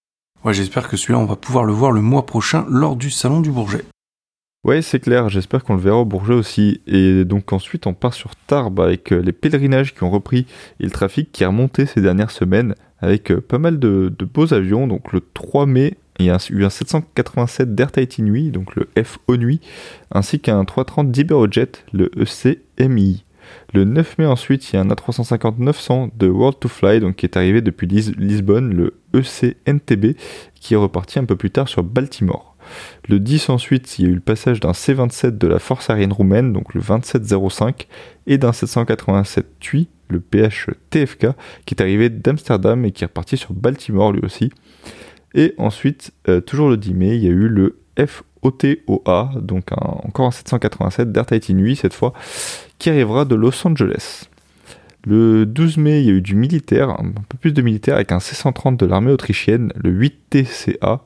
Ouais, j'espère que celui-là, on va pouvoir le voir le mois prochain lors du Salon du Bourget. Ouais, c'est clair, j'espère qu'on le verra au Bourget aussi. Et donc ensuite, on part sur Tarbes avec euh, les pèlerinages qui ont repris et le trafic qui a remonté ces dernières semaines avec euh, pas mal de, beaux avions. Donc le 3 mai, il y a eu un 787 d'Air Tahiti Nuit, donc le FO Nuit, ainsi qu'un 330 d'Iberojet, le ECMI. Le 9 mai ensuite, il y a un A350-900 de World to Fly, donc qui est arrivé depuis Lisbonne, le ECNTB, qui est reparti un peu plus tard sur Baltimore. Le 10 ensuite, il y a eu le passage d'un C-27 de la force aérienne roumaine, donc le 2705, et d'un 787 TUI, le PH TFK, qui est arrivé d'Amsterdam et qui est reparti sur Baltimore lui aussi. Et ensuite, euh, toujours le 10 mai, il y a eu le FOTOA, donc encore un 787 d'Air Tahiti cette fois, qui arrivera de Los Angeles. Le 12 mai, il y a eu du militaire, un peu plus de militaire, avec un C-130 de l'armée autrichienne, le 8TCA,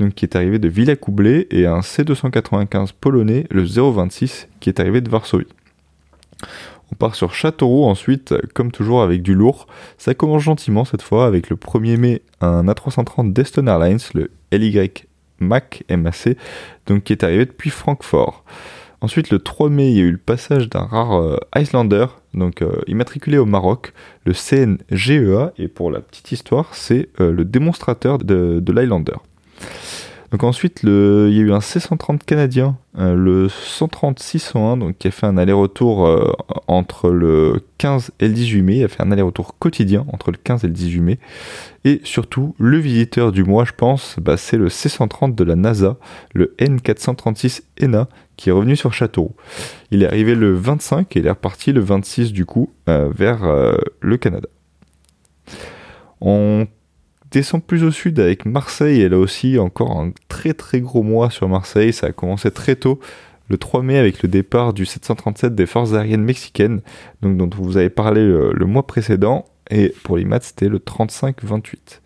donc qui est arrivé de Villacoublay, et un C-295 polonais, le 026, qui est arrivé de Varsovie. On part sur Châteauroux ensuite, comme toujours avec du lourd. Ça commence gentiment cette fois avec le 1er mai un A330 d'Eston Airlines, le LY MAC, MAC, donc qui est arrivé depuis Francfort. Ensuite, le 3 mai, il y a eu le passage d'un rare euh, Icelander, donc euh, immatriculé au Maroc, le CNGEA, et pour la petite histoire, c'est euh, le démonstrateur de, de l'Highlander. Donc ensuite, il y a eu un C130 canadien, le 130-601, donc qui a fait un aller-retour entre le 15 et le 18 mai. Il a fait un aller-retour quotidien entre le 15 et le 18 mai. Et surtout, le visiteur du mois, je pense, bah, c'est le C130 de la NASA, le N436 ENA, qui est revenu sur Châteauroux. Il est arrivé le 25 et il est reparti le 26 du coup euh, vers euh, le Canada. On descend plus au sud avec Marseille et là aussi encore un très très gros mois sur Marseille. Ça a commencé très tôt le 3 mai avec le départ du 737 des forces aériennes mexicaines, donc dont vous avez parlé le, le mois précédent. Et pour les maths, c'était le 35-28.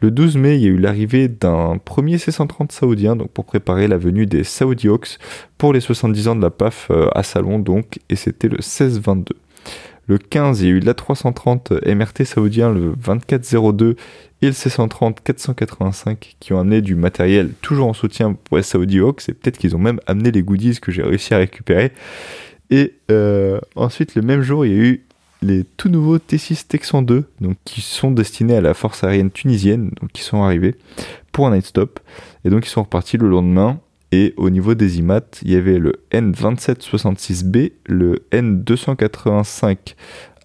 Le 12 mai, il y a eu l'arrivée d'un premier C-130 saoudien donc pour préparer la venue des Saudi Hawks pour les 70 ans de la PAF euh, à Salon, donc, et c'était le 16-22. Le 15, il y a eu l'A330 MRT saoudien, le 2402 et le C130 485 qui ont amené du matériel toujours en soutien pour les Saudi Hawks et peut-être qu'ils ont même amené les goodies que j'ai réussi à récupérer. Et euh, ensuite, le même jour, il y a eu les tout nouveaux T6 Texan 2, donc qui sont destinés à la force aérienne tunisienne, donc qui sont arrivés pour un night stop, et donc ils sont repartis le lendemain. Et au niveau des IMAT, il y avait le N2766B, le N285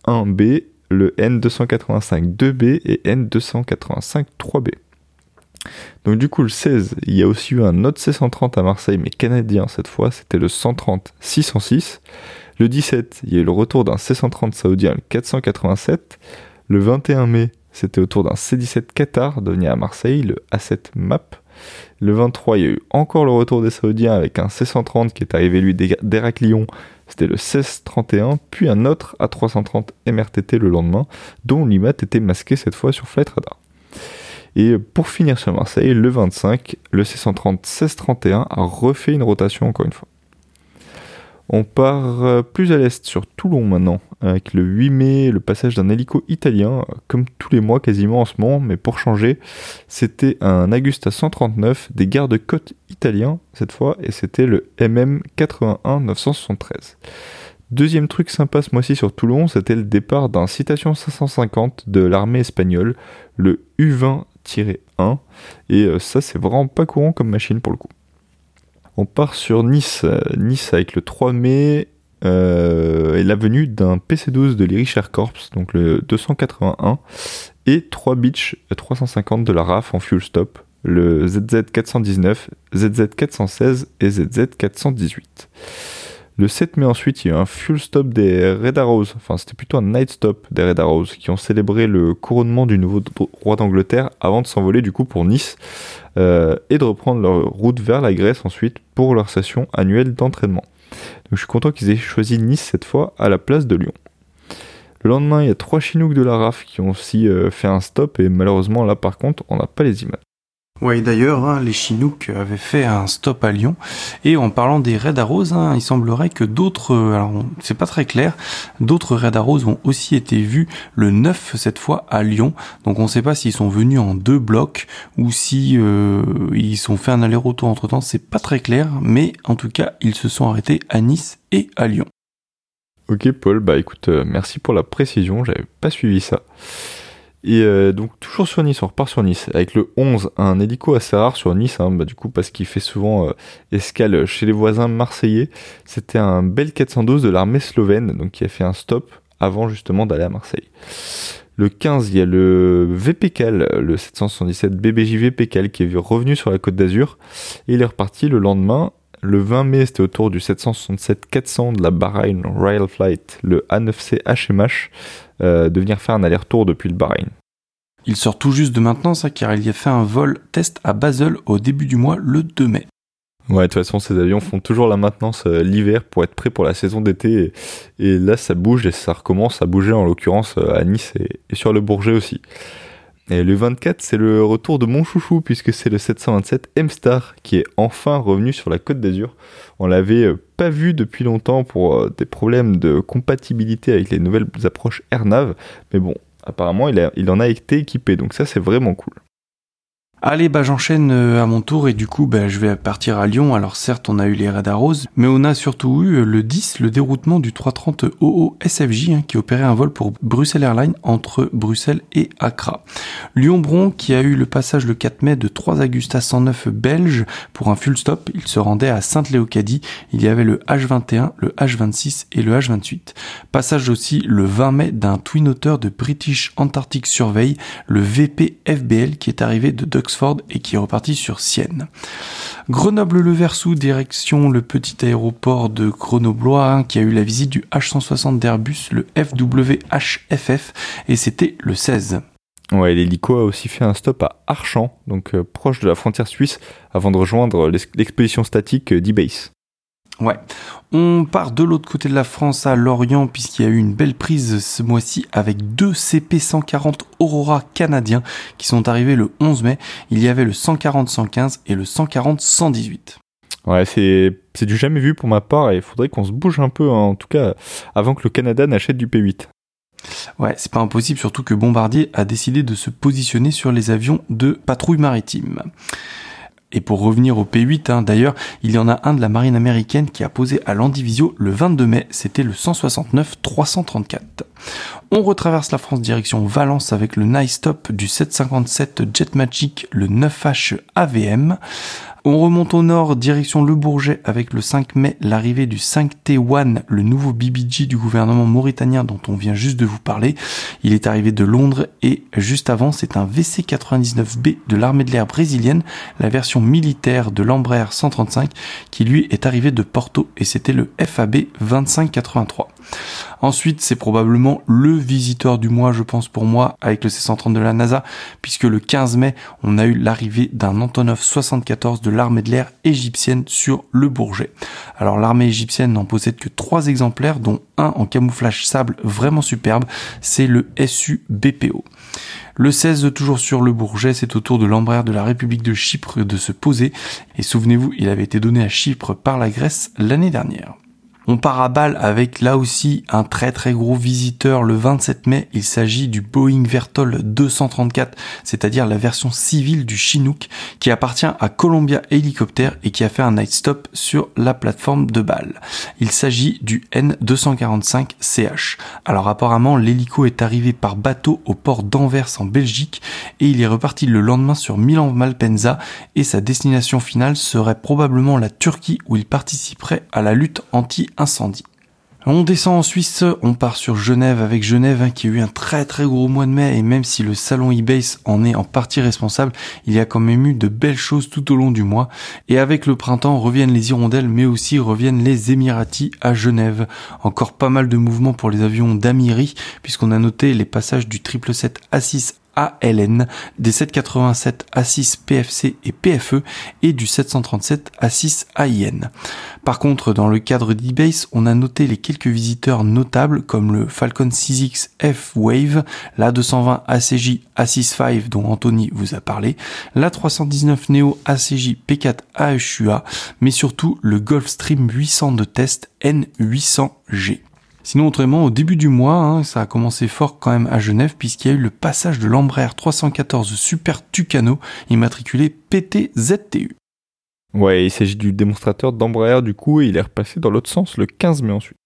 1B, le N285 2B et N285 3B. Donc du coup le 16, il y a aussi eu un autre C130 à Marseille, mais canadien cette fois, c'était le 130 606. Le 17, il y a eu le retour d'un C-130 saoudien, le 487. Le 21 mai, c'était autour d'un C-17 Qatar donné à Marseille, le A7 MAP. Le 23, il y a eu encore le retour des Saoudiens avec un C-130 qui est arrivé lui d'Héraclion, c'était le 1631, puis un autre A330 MRTT le lendemain, dont l'IMAT était masqué cette fois sur Flight Radar. Et pour finir sur Marseille, le 25, le C-130 1631 a refait une rotation encore une fois. On part euh, plus à l'est sur Toulon maintenant, avec le 8 mai, le passage d'un hélico italien, comme tous les mois quasiment en ce moment, mais pour changer, c'était un Agusta 139 des gardes-côtes italiens cette fois, et c'était le MM 81 973. Deuxième truc sympa ce mois-ci sur Toulon, c'était le départ d'un Citation 550 de l'armée espagnole, le U20-1, et euh, ça c'est vraiment pas courant comme machine pour le coup. On part sur Nice, Nice avec le 3 mai euh, et la venue d'un PC12 de l'Irish Air Corps, donc le 281, et 3 Beach 350 de la RAF en fuel stop, le ZZ419, ZZ416 et ZZ418. Le 7 mai ensuite, il y a eu un fuel stop des Red Arrows, enfin c'était plutôt un night stop des Red Arrows, qui ont célébré le couronnement du nouveau roi d'Angleterre avant de s'envoler du coup pour Nice euh, et de reprendre leur route vers la Grèce ensuite pour leur session annuelle d'entraînement. Donc je suis content qu'ils aient choisi Nice cette fois à la place de Lyon. Le lendemain, il y a trois Chinooks de la RAF qui ont aussi euh, fait un stop et malheureusement là par contre, on n'a pas les images. Ouais, d'ailleurs, hein, les Chinook avaient fait un stop à Lyon. Et en parlant des Red Arrows, hein, il semblerait que d'autres, euh, alors c'est pas très clair, d'autres Red Arrows ont aussi été vus le 9 cette fois à Lyon. Donc on ne sait pas s'ils sont venus en deux blocs ou si euh, ils sont fait un aller-retour entre temps. C'est pas très clair, mais en tout cas, ils se sont arrêtés à Nice et à Lyon. Ok Paul, bah écoute, euh, merci pour la précision, j'avais pas suivi ça. Et euh, donc toujours sur Nice, on repart sur Nice, avec le 11, un hélico assez rare sur Nice, hein, bah, du coup parce qu'il fait souvent euh, escale chez les voisins marseillais. C'était un Bel 412 de l'armée slovène, donc qui a fait un stop avant justement d'aller à Marseille. Le 15, il y a le VPCAL, le 777 BBJ VPCAL qui est revenu sur la côte d'Azur, et il est reparti le lendemain. Le 20 mai, c'était autour du 767-400 de la Bahrain Royal Flight, le A9C HMH, euh, de venir faire un aller-retour depuis le Bahreïn. Il sort tout juste de maintenance, car il y a fait un vol test à Basel au début du mois, le 2 mai. Ouais, de toute façon, ces avions font toujours la maintenance euh, l'hiver pour être prêts pour la saison d'été. Et, là, ça bouge et ça recommence à bouger, en l'occurrence, euh, à Nice et, sur le Bourget aussi. Et le 24, c'est le retour de mon chouchou, puisque c'est le 727 M-Star qui est enfin revenu sur la côte d'Azur. On l'avait pas vu depuis longtemps pour euh, des problèmes de compatibilité avec les nouvelles approches AirNav, mais bon, apparemment il en a été équipé, donc ça c'est vraiment cool. Allez, bah j'enchaîne euh, à mon tour et du coup bah, je vais partir à Lyon. Alors certes on a eu les Red Arrows, mais on a surtout eu euh, le 10, le déroutement du 330 OO SFJ hein, qui opérait un vol pour Bruxelles Airlines entre Bruxelles et Accra. Lyon-Bron qui a eu le passage le 4 mai de 3 Agusta 109 belges pour un full stop. Il se rendait à Sainte-Léocadie. Il y avait le H21, le H26 et le H28. Passage aussi le 20 mai d'un Twin Otter de British Antarctic Survey, le VP FBL qui est arrivé de Et qui est reparti sur Sienne. Grenoble-Le Versou, direction le petit aéroport de Grenoblois, hein, qui a eu la visite du H160 d'Airbus, le FWHFF, et c'était le 16. Ouais, l'hélico a aussi fait un stop à Archamps, donc euh, proche de la frontière suisse, avant de rejoindre l'expédition statique d'e-base. Ouais. On part de l'autre côté de la France à Lorient puisqu'il y a eu une belle prise ce mois-ci avec deux CP140 Aurora canadiens qui sont arrivés le 11 mai. Il y avait le 140-115 et le 140-118. Ouais, c'est, c'est du jamais vu pour ma part et il faudrait qu'on se bouge un peu, hein, en tout cas avant que le Canada n'achète du P8. Ouais, c'est pas impossible, surtout que Bombardier a décidé de se positionner sur les avions de patrouille maritime. Et pour revenir au P8, hein, d'ailleurs, il y en a un de la marine américaine qui a posé à Landivisio le 22 mai, c'était le 169-334. On retraverse la France direction Valence avec le Nice Stop du 757 Jet Magic, le 9H AVM. On remonte au nord, direction Le Bourget, avec le 5 mai, l'arrivée du 5T1, le nouveau BBG du gouvernement mauritanien dont on vient juste de vous parler. Il est arrivé de Londres et juste avant, c'est un VC-99B de l'armée de l'air brésilienne, la version militaire de l'Embraer 135, qui lui est arrivé de Porto et c'était le FAB 2583. Ensuite, c'est probablement le visiteur du mois, je pense pour moi, avec le C-130 de la NASA, puisque le 15 mai, on a eu l'arrivée d'un Antonov 74 de l'armée de l'air égyptienne sur le Bourget. Alors l'armée égyptienne n'en possède que trois exemplaires, dont un en camouflage sable vraiment superbe, c'est le SU BPO. Le 16, toujours sur le Bourget, c'est au tour de l'Embraer de la République de Chypre de se poser. Et souvenez-vous, il avait été donné à Chypre par la Grèce l'année dernière. On part à balle avec là aussi un très très gros visiteur le 27 mai. Il s'agit du Boeing Vertol 234, c'est-à-dire la version civile du Chinook qui appartient à Columbia Helicopter et qui a fait un night stop sur la plateforme de balle. Il s'agit du N245CH. Alors apparemment l'hélico est arrivé par bateau au port d'Anvers en Belgique et il est reparti le lendemain sur Milan-Malpensa et sa destination finale serait probablement la Turquie où il participerait à la lutte anti On descend en Suisse, on part sur Genève avec Genève hein, qui a eu un très très gros mois de mai et même si le salon eBase en est en partie responsable, il y a quand même eu de belles choses tout au long du mois. Et avec le printemps reviennent les hirondelles mais aussi reviennent les Émiratis à Genève. Encore pas mal de mouvements pour les avions d'Amiri puisqu'on a noté les passages du 777 A6 ALN, des 787 A6 PFC et PFE et du 737 A6 AIN. Par contre, dans le cadre d'eBase, on a noté les quelques visiteurs notables comme le Falcon 6X F-Wave, la 220 ACJ A65 dont Anthony vous a parlé, la 319 Neo ACJ P4 AHUA, mais surtout le Gulfstream 800 de test N800G. Sinon, autrement, au début du mois, hein, ça a commencé fort quand même à Genève, puisqu'il y a eu le passage de l'Embraer 314 Super Tucano, immatriculé PTZTU. Ouais, il s'agit du démonstrateur d'Embraer du coup, et il est repassé dans l'autre sens le 15 mai ensuite.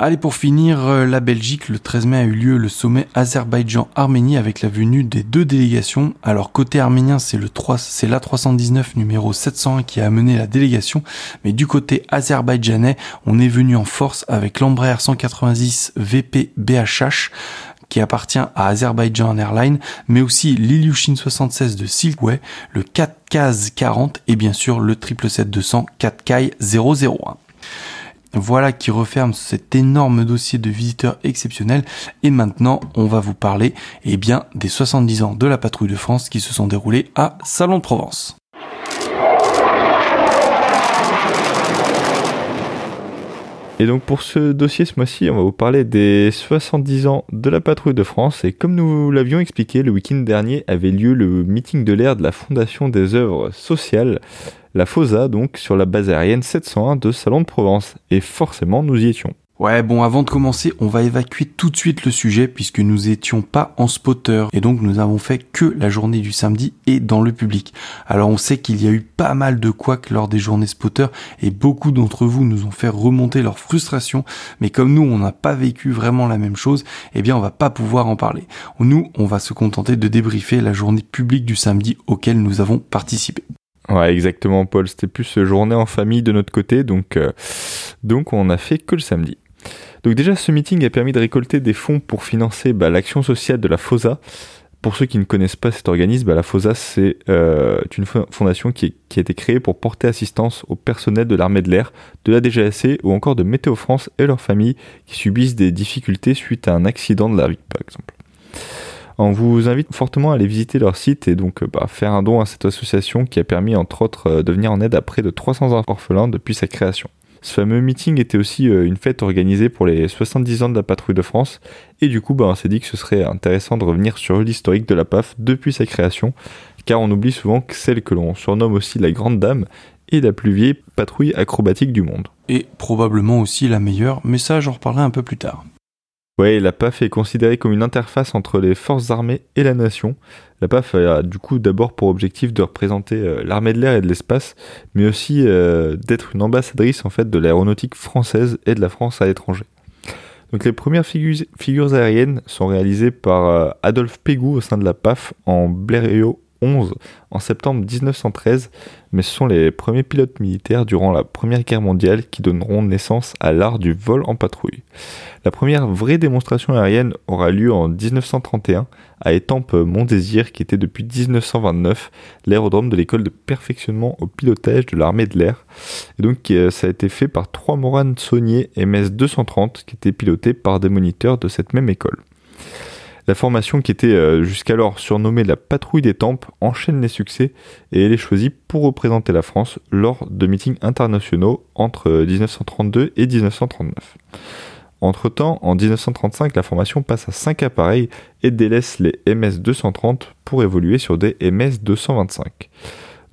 Allez, pour finir, euh, la Belgique, le 13 mai a eu lieu le sommet Azerbaïdjan-Arménie avec la venue des deux délégations. Alors, côté arménien, c'est le 3, c'est l'A319 numéro 701 qui a amené la délégation. Mais du côté azerbaïdjanais, on est venu en force avec l'Embraer 190 VP BHH qui appartient à Azerbaijan Airlines, mais aussi l'Ilyushin 76 de Silkway, le 4KAZ 40 et bien sûr le 777-200 4KAI 001. Voilà qui referme cet énorme dossier de visiteurs exceptionnels. Et maintenant, on va vous parler eh bien, des 70 ans de la patrouille de France qui se sont déroulés à Salon de Provence. Et donc pour ce dossier ce mois-ci, on va vous parler des 70 ans de la patrouille de France. Et comme nous l'avions expliqué, le week-end dernier avait lieu le meeting de l'air de la Fondation des œuvres sociales la FOSA, donc sur la base aérienne 701 de Salon de Provence. Et forcément, nous y étions. Ouais, bon, avant de commencer, on va évacuer tout de suite le sujet puisque nous étions pas en spotter et donc nous avons fait que la journée du samedi et dans le public. Alors on sait qu'il y a eu pas mal de couacs lors des journées spotter et beaucoup d'entre vous nous ont fait remonter leur frustration, mais comme nous on n'a pas vécu vraiment la même chose, eh bien on va pas pouvoir en parler. Nous, on va se contenter de débriefer la journée publique du samedi auquel nous avons participé. Ouais, exactement, Paul. C'était plus journée en famille de notre côté, donc, euh, donc on a fait que le samedi. Donc déjà, ce meeting a permis de récolter des fonds pour financer bah, l'action sociale de la FOSA. Pour ceux qui ne connaissent pas cet organisme, bah, la FOSA, c'est euh, une fondation qui, qui, a été créée pour porter assistance au personnel de l'armée de l'air, de la DGAC ou encore de Météo France et leurs familles qui subissent des difficultés suite à un accident de la vie, par exemple. On vous invite fortement à aller visiter leur site et donc bah, faire un don à cette association qui a permis entre autres euh, de venir en aide à près de 300 orphelins depuis sa création. Ce fameux meeting était aussi euh, une fête organisée pour les 70 ans de la patrouille de France et du coup bah, on s'est dit que ce serait intéressant de revenir sur l'historique de la PAF depuis sa création car on oublie souvent que celle que l'on surnomme aussi la Grande Dame est la plus vieille patrouille acrobatique du monde. Et probablement aussi la meilleure, mais ça j'en reparlerai un peu plus tard. Ouais, la PAF est considérée comme une interface entre les forces armées et la nation. La PAF a du coup d'abord pour objectif de représenter euh, l'armée de l'air et de l'espace, mais aussi euh, d'être une ambassadrice en fait de l'aéronautique française et de la France à l'étranger. Donc les premières figures aériennes sont réalisées par euh, Adolphe Pégou au sein de la PAF en Blériot 11 en septembre 1913, mais ce sont les premiers pilotes militaires durant la Première Guerre mondiale qui donneront naissance à l'art du vol en patrouille. La première vraie démonstration aérienne aura lieu en 1931 à Étampes-Montdésir, qui était depuis 1929 l'aérodrome de l'école de perfectionnement au pilotage de l'armée de l'air. Et donc euh, ça a été fait par trois Morane Saunier MS 230 qui étaient pilotés par des moniteurs de cette même école. La formation qui était euh, jusqu'alors surnommée la patrouille des tempes enchaîne les succès et elle est choisie pour représenter la France lors de meetings internationaux entre 1932 euh, et 1939. Entre-temps, en 1935, la formation passe à 5 appareils et délaisse les MS-230 pour évoluer sur des MS-225.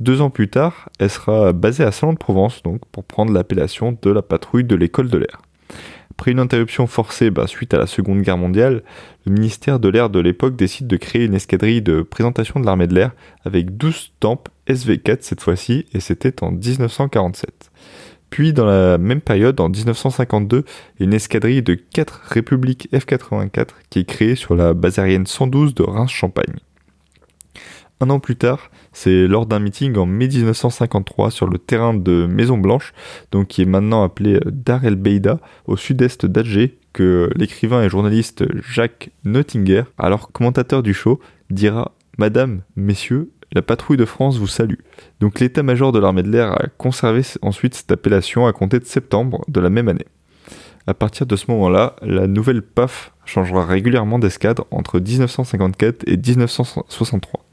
Deux ans plus tard, elle sera basée à Salon de Provence donc, pour prendre l'appellation de la patrouille de l'école de l'air. Après une interruption forcée bah, suite à la Seconde Guerre mondiale, le ministère de l'air de l'époque décide de créer une escadrille de présentation de l'armée de l'air avec 12 tempes SV4 cette fois-ci, et c'était en 1947. Puis dans la même période, en 1952, une escadrille de 4 Républiques F-84 qui est créée sur la base aérienne 112 de Reims-Champagne. Un an plus tard, c'est lors d'un meeting en mai 1953 sur le terrain de Maison Blanche, donc qui est maintenant appelé Dar el Beida, au sud-est d'Alger, que l'écrivain et journaliste Jacques Nottinger, alors commentateur du show, dira Madame, messieurs, la patrouille de France vous salue. Donc l'état-major de l'armée de l'air a conservé ensuite cette appellation à compter de septembre de la même année. À partir de ce moment-là, la nouvelle PAF changera régulièrement d'escadre entre 1954 et 1963.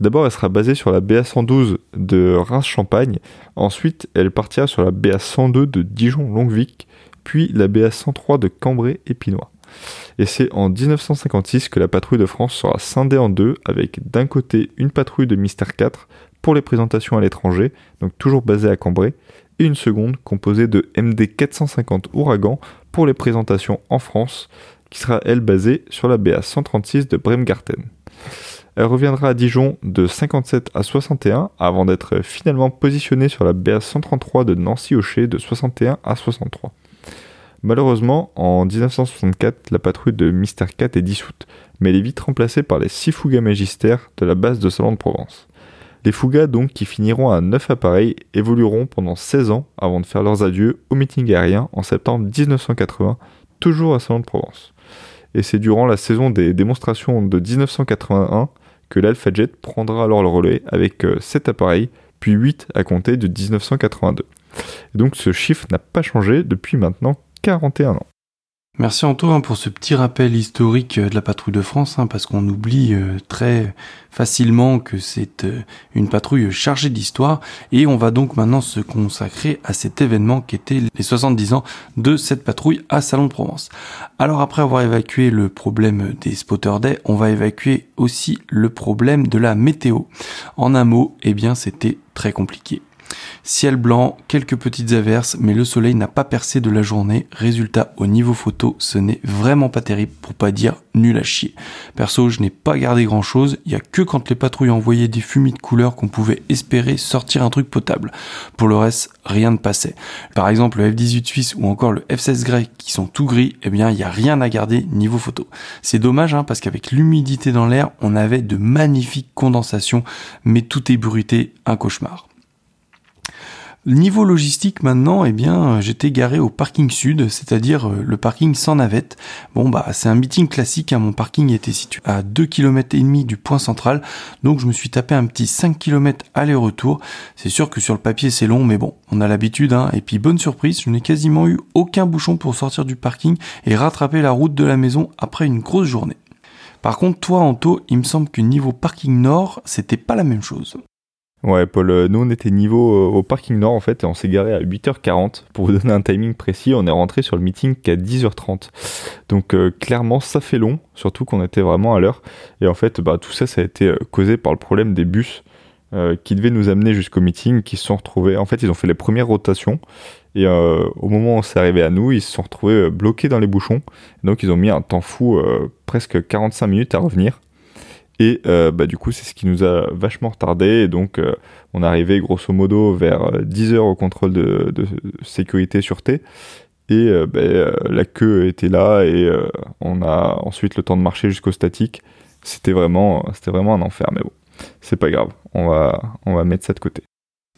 D'abord, elle sera basée sur la BA-112 de Reims-Champagne. Ensuite, elle partira sur la BA-102 de Dijon-Longuevic, puis la BA-103 de Cambrai-Épinois. Et c'est en 1956 que la patrouille de France sera scindée en deux, avec d'un côté une patrouille de Mystère 4 pour les présentations à l'étranger, donc toujours basée à Cambrai, et une seconde composée de MD 450 Ouragan pour les présentations en France, qui sera elle basée sur la BA 136 de Bremgarten. Elle reviendra à Dijon de 57 à 61 avant d'être finalement positionnée sur la BA 133 de Nancy-Aucher de 61 à 63. Malheureusement, en 1964, la patrouille de Mister 4 est dissoute, mais elle est vite remplacée par les 6 Fougas magistères de la base de Salon de Provence. Les Fougas, donc, qui finiront à 9 appareils, évolueront pendant 16 ans avant de faire leurs adieux au meeting aérien en septembre 1980, toujours à Salon de Provence. Et c'est durant la saison des démonstrations de 1981 que l'Alpha Jet prendra alors le relais avec 7 euh, appareils, puis 8 à compter de 1982. donc ce chiffre n'a pas changé depuis maintenant 41 ans. Merci Antoine pour ce petit rappel historique euh, de la patrouille de France, hein, parce qu'on oublie euh, très facilement que c'est euh, une patrouille chargée d'histoire, et on va donc maintenant se consacrer à cet événement qui était les 70 ans de cette patrouille à Salon de Provence. Alors après avoir évacué le problème des spotters day, on va évacuer aussi le problème de la météo. En un mot, eh bien c'était très compliqué. Ciel blanc, quelques petites averses, mais le soleil n'a pas percé de la journée. Résultat, au niveau photo, ce n'est vraiment pas terrible, pour pas dire nul à chier. Perso, je n'ai pas gardé grand chose, il y a que quand les patrouilles envoyaient des fumées de couleurs qu'on pouvait espérer sortir un truc potable. Pour le reste, rien ne passait. Par exemple, le F-18 Suisse ou encore le F-16 grec qui sont tout gris, eh bien, il n'y a rien à garder niveau photo. C'est dommage, hein, parce qu'avec l'humidité dans l'air, on avait de magnifiques condensations, mais tout est bruité, un cauchemar. Niveau logistique maintenant, eh bien, j'étais garé au parking sud, c'est-à-dire euh, le parking sans navette. Bon bah c'est un meeting classique, hein. mon parking était situé à 2 km et demi du point central, donc je me suis tapé un petit 5 km aller-retour. C'est sûr que sur le papier c'est long, mais bon, on a l'habitude, hein. et puis bonne surprise, je n'ai quasiment eu aucun bouchon pour sortir du parking et rattraper la route de la maison après une grosse journée. Par contre, toi, Anto, il me semble que niveau parking nord, c'était pas la même chose. Ouais, Paul, euh, nous on était niveau euh, au parking nord en fait et on s'est garé à 8h40. Pour vous donner un timing précis, on est rentré sur le meeting qu'à 10h30. Donc euh, clairement ça fait long, surtout qu'on était vraiment à l'heure. Et en fait, bah, tout ça, ça a été causé par le problème des bus qui devaient nous amener jusqu'au meeting, qui se sont retrouvés. En fait, ils ont fait les premières rotations et au moment où c'est arrivé à nous, ils se sont retrouvés bloqués dans les bouchons. Donc ils ont mis un temps fou, presque 45 minutes à revenir. Et euh, bah, du coup, c'est ce qui nous a vachement retardé. Et donc, euh, on arrivé grosso modo vers 10 euh, heures au contrôle de, de sécurité sûreté. Et bah, la queue était là et on a ensuite le temps de marcher jusqu'au statique. C'était vraiment, c'était vraiment un enfer, mais bon, c'est pas grave. On va, on va mettre ça de côté.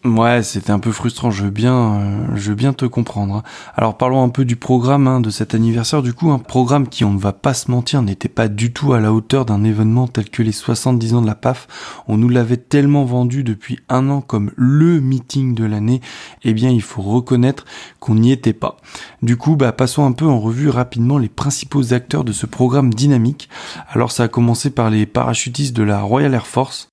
Ouais, c'était un peu frustrant. Je veux bien, euh, je veux bien te comprendre. Hein. Alors parlons un peu du programme hein, de cet anniversaire. Du coup, un programme qui, on ne va pas se mentir, n'était pas du tout à la hauteur d'un événement tel que les 70 ans de la PAF. On nous l'avait tellement vendu depuis un an comme le meeting de l'année. Eh bien, il faut reconnaître qu'on n'y était pas. Du coup, bah, passons un peu en revue rapidement les principaux acteurs de ce programme dynamique. Alors, ça a commencé par les parachutistes de la Royal Air Force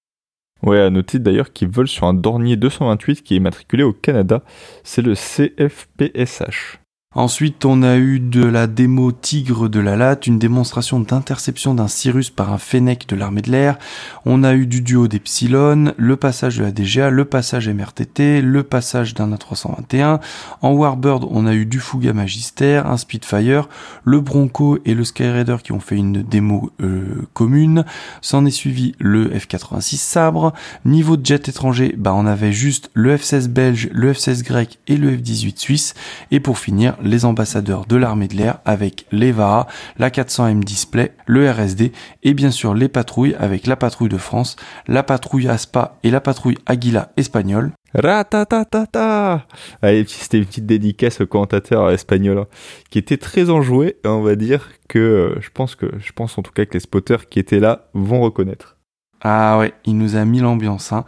Ouais, à noter d'ailleurs qu'ils volent sur un Dornier 228 qui est matriculé au Canada. C'est le CFPSH. Ensuite, on a eu de la démo Tigre de la Latte, une démonstration d'interception d'un Cyrus par un Fennec de l'armée de l'air. On a eu du duo d'Epsilon, le passage de la DGA, le passage MRTT, le passage d'un A321. En Warbird, on a eu du Fuga Magister, un Spitfire, le Bronco et le Skyraider qui ont fait une démo euh, commune. S'en est suivi le F86 Sabre. Niveau de jet étranger, bah on avait juste le F16 belge, le F16 grec et le F18 suisse. Et pour finir, les ambassadeurs de l'armée de l'air avec l'EVA, la 400M Display, le RSD et bien sûr les patrouilles avec la patrouille de France, la patrouille ASPA et la patrouille Aguila espagnole. Ratatatata C'était une petite dédicace au commentateur espagnol hein, qui était très enjoué. On va dire que euh, je pense que je pense en tout cas que les spotters qui étaient là vont reconnaître. Ah ouais, il nous a mis l'ambiance. Hein.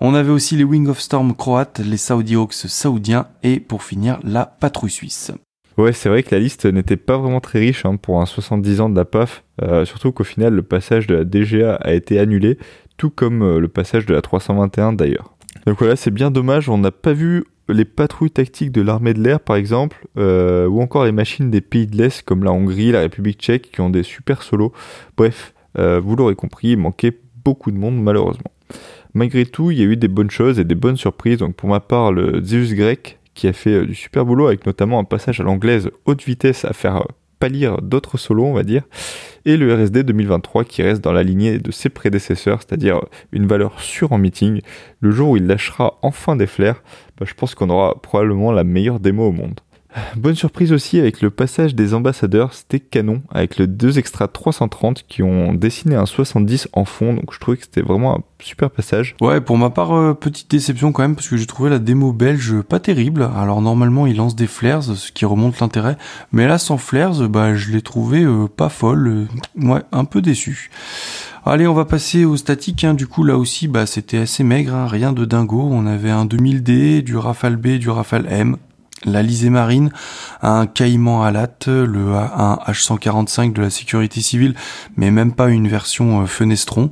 On avait aussi les Wing of Storm croates, les Saudi Hawks saoudiens et pour finir la patrouille suisse. Ouais, c'est vrai que la liste n'était pas vraiment très riche hein, pour un 70 ans de la PAF, euh, surtout qu'au final le passage de la DGA a été annulé, tout comme euh, le passage de la 321 d'ailleurs. Donc voilà, c'est bien dommage, on n'a pas vu les patrouilles tactiques de l'armée de l'air par exemple, euh, ou encore les machines des pays de l'Est comme la Hongrie, la République tchèque qui ont des super solos. Bref, vous l'aurez compris, il manquait beaucoup de monde malheureusement. Malgré tout, il y a eu des bonnes choses et des bonnes surprises. Donc pour ma part, le Zeus grec qui a fait euh, du super boulot avec notamment un passage à l'anglaise haute vitesse à faire euh, pâlir d'autres solos, on va dire, et le RSD 2023 qui reste dans la lignée de ses prédécesseurs, c'est-à-dire euh, une valeur sûre en meeting. Le jour où il lâchera enfin des flares, bah, je pense qu'on aura probablement la meilleure démo au monde. Bonne surprise aussi avec le passage des ambassadeurs, c'était canon, avec le 2 extra 330 qui ont dessiné un 70 en fond, donc je trouvais que c'était vraiment un super passage. Ouais, pour ma part, euh, petite déception quand même, parce que j'ai trouvé la démo belge pas terrible. Alors normalement, il lance des flares, ce qui remonte l'intérêt, mais là, sans flares, bah, je l'ai trouvé euh, pas folle, euh, ouais, un peu déçu. Allez, on va passer au statique. Hein. Du coup, là aussi, bah, c'était assez maigre, hein. rien de dingo. On avait un 2000D, du Rafale B, du Rafale M, la Lisée Marine, un Caïman à latte, le un H145 de la sécurité civile, mais même pas une version euh, fenestron,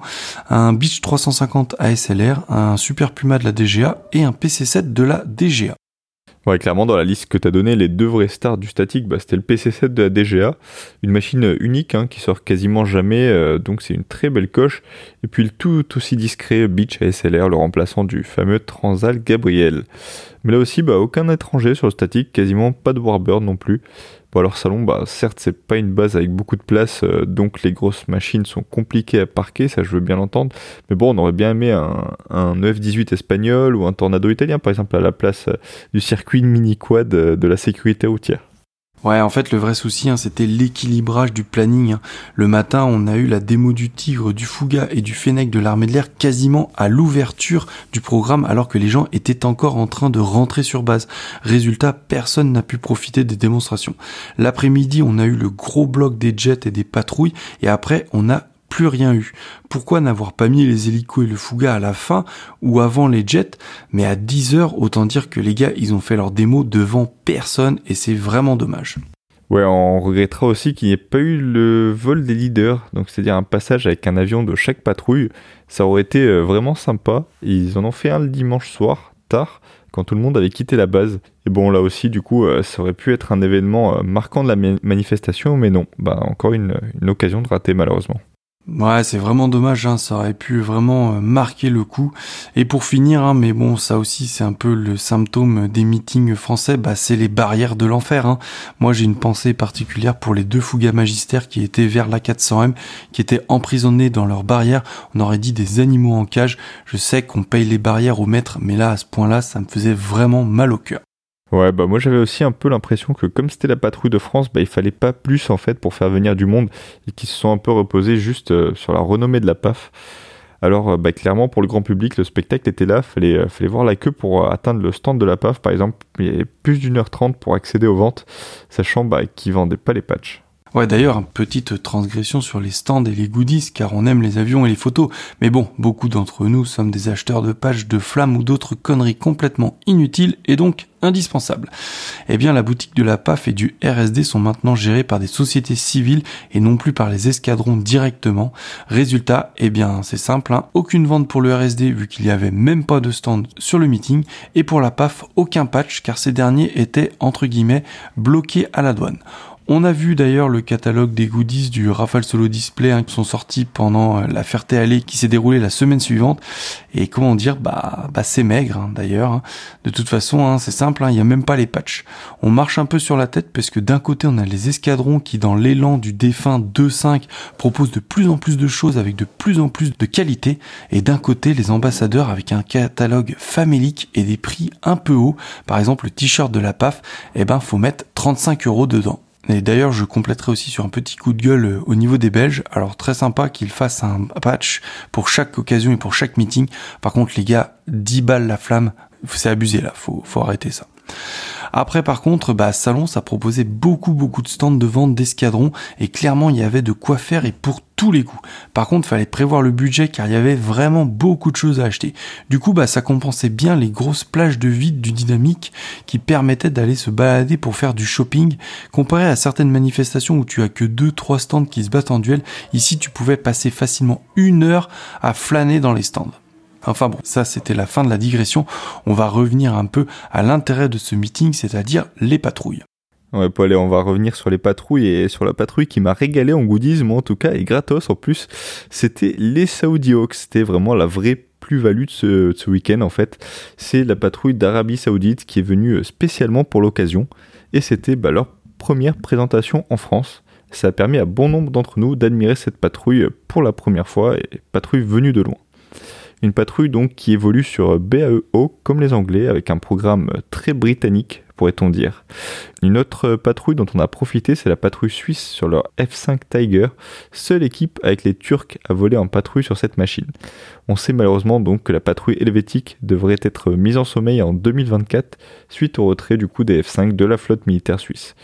un Beach 350 ASLR, un Super Puma de la DGA et un PC7 de la DGA. Ouais, clairement, dans la liste que tu as donné, les deux vrais stars du statique, bah, c'était le PC7 de la DGA, une machine unique hein, qui sort quasiment jamais, euh, donc c'est une très belle coche. Et puis le tout aussi discret Beach ASLR, le remplaçant du fameux Transal Gabriel. Mais là aussi, bah, aucun étranger sur le statique, quasiment pas de Warbird non plus. Bon alors salon, bah certes c'est pas une base avec beaucoup de place, euh, donc les grosses machines sont compliquées à parquer, ça je veux bien l'entendre. Mais bon, on aurait bien aimé un, un EF18 espagnol ou un Tornado italien par exemple à la place euh, du circuit mini quad euh, de la sécurité routière. Ouais, en fait, le vrai souci, hein, c'était l'équilibrage du planning. Hein. Le matin, on a eu la démo du Tigre, du Fouga et du Fennec de l'armée de l'air quasiment à l'ouverture du programme, alors que les gens étaient encore en train de rentrer sur base. Résultat, personne n'a pu profiter des démonstrations. L'après-midi, on a eu le gros bloc des jets et des patrouilles, et après, on a plus rien eu. Pourquoi n'avoir pas mis les hélicos et le Fouga à la fin ou avant les jets? Mais à 10 heures, autant dire que les gars, ils ont fait leur démo devant personne et c'est vraiment dommage. Ouais, on regrettera aussi qu'il n'y ait pas eu le vol des leaders, donc c'est-à-dire un passage avec un avion de chaque patrouille. Ça aurait été euh, vraiment sympa. Ils en ont fait un le dimanche soir, tard, quand tout le monde avait quitté la base. Et bon, là aussi, du coup, euh, ça aurait pu être un événement euh, marquant de la manifestation, mais non, bah encore une occasion de rater malheureusement. Ouais, c'est vraiment dommage, hein, ça aurait pu vraiment euh, marquer le coup. Et pour finir, hein, mais bon, ça aussi c'est un peu le symptôme des meetings français, bah c'est les barrières de l'enfer. Hein. Moi j'ai une pensée particulière pour les deux fougas magistères qui étaient vers la 400M, qui étaient emprisonnés dans leurs barrières. On aurait dit des animaux en cage. Je sais qu'on paye les barrières au mètre, mais là à ce point-là, ça me faisait vraiment mal au cœur. Ouais, bah moi j'avais aussi un peu l'impression que comme c'était la patrouille de France, bah il fallait pas plus en fait pour faire venir du monde et qu'ils se sont un peu reposés juste euh, sur la renommée de la PAF. Alors euh, bah clairement pour le grand public, le spectacle était là, fallait euh, fallait voir la queue pour atteindre le stand de la PAF par exemple, il y avait plus d'une heure trente pour accéder aux ventes, sachant bah qu'ils vendaient pas les patchs. Ouais, d'ailleurs, petite transgression sur les stands et les goodies, car on aime les avions et les photos. Mais bon, beaucoup d'entre nous sommes des acheteurs de pages de flammes ou d'autres conneries complètement inutiles et donc indispensables. Eh bien, la boutique de la PAF et du RSD sont maintenant gérées par des sociétés civiles et non plus par les escadrons directement. Résultat, eh bien, c'est simple, hein, aucune vente pour le RSD vu qu'il n'y avait même pas de stand sur le meeting et pour la PAF, aucun patch car ces derniers étaient, entre guillemets, bloqués à la douane. On a vu d'ailleurs le catalogue des goodies du Rafale Solo Display hein, qui sont sortis pendant euh, la Ferté Allée qui s'est déroulée la semaine suivante. Et comment dire, bah, bah c'est maigre hein, d'ailleurs. Hein. De toute façon, c'est simple, il n'y a même pas les patchs. On marche un peu sur la tête parce que d'un côté on a les escadrons qui dans l'élan du défunt 2.5 proposent de plus en plus de choses avec de plus en plus de qualité. Et d'un côté les ambassadeurs avec un catalogue famélique et des prix un peu hauts. Par exemple le t-shirt de la PAF, eh ben faut mettre 35 euros dedans. Et d'ailleurs, je compléterai aussi sur un petit coup de gueule euh, au niveau des Belges. Alors très sympa qu'ils fassent un patch pour chaque occasion et pour chaque meeting. Par contre, les gars, 10 balles la flamme, c'est abusé là, faut, faut arrêter ça. Après, par contre, bah, Salon, ça proposait beaucoup, beaucoup de stands de vente d'escadrons et clairement, il y avait de quoi faire et pour tous les coups. Par contre, fallait prévoir le budget car il y avait vraiment beaucoup de choses à acheter. Du coup, bah, ça compensait bien les grosses plages de vide du dynamique qui permettaient d'aller se balader pour faire du shopping. Comparé à certaines manifestations où tu as que deux, trois stands qui se battent en duel, ici, tu pouvais passer facilement une heure à flâner dans les stands. Enfin bon, ça c'était la fin de la digression. On va revenir un peu à l'intérêt de ce meeting, c'est-à-dire les patrouilles. Ouais, Paul, on va revenir sur les patrouilles et sur la patrouille qui m'a régalé en goodies, moi en tout cas, et gratos en plus. C'était les Saudi Hawks. C'était vraiment la vraie plus-value de ce, week-end en fait. C'est la patrouille d'Arabie Saoudite qui est venue spécialement pour l'occasion. Et c'était bah, leur première présentation en France. Ça a permis à bon nombre d'entre nous d'admirer cette patrouille pour la première fois, et patrouille venue de loin. Une patrouille donc qui évolue sur BAEO comme les Anglais avec un programme très britannique pourrait-on dire. Une autre patrouille dont on a profité, c'est la patrouille suisse sur leur F5 Tiger, seule équipe avec les Turcs à voler en patrouille sur cette machine. On sait malheureusement donc que la patrouille helvétique devrait être mise en sommeil en 2024 suite au retrait du coup des F5 de la flotte militaire suisse.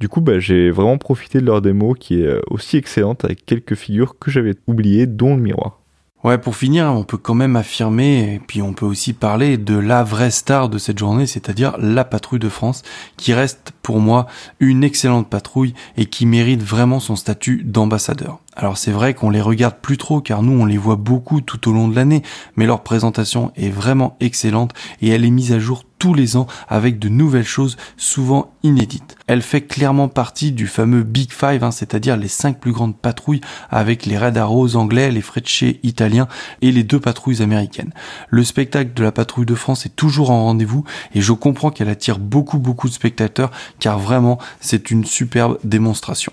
Du coup, bah, j'ai vraiment profité de leur démo qui est aussi excellente avec quelques figures que j'avais oubliées, dont le miroir. Ouais, pour finir, on peut quand même affirmer, et puis on peut aussi parler de la vraie star de cette journée, c'est-à-dire la patrouille de France, qui reste pour moi une excellente patrouille et qui mérite vraiment son statut d'ambassadeur. Alors c'est vrai qu'on les regarde plus trop car nous on les voit beaucoup tout au long de l'année, mais leur présentation est vraiment excellente et elle est mise à jour tous les ans avec de nouvelles choses souvent inédites. Elle fait clairement partie du fameux Big Five, hein, c'est-à-dire les cinq plus grandes patrouilles avec les Red anglais, les Frecce italiens et les deux patrouilles américaines. Le spectacle de la patrouille de France est toujours en rendez-vous et je comprends qu'elle attire beaucoup beaucoup de spectateurs car vraiment c'est une superbe démonstration.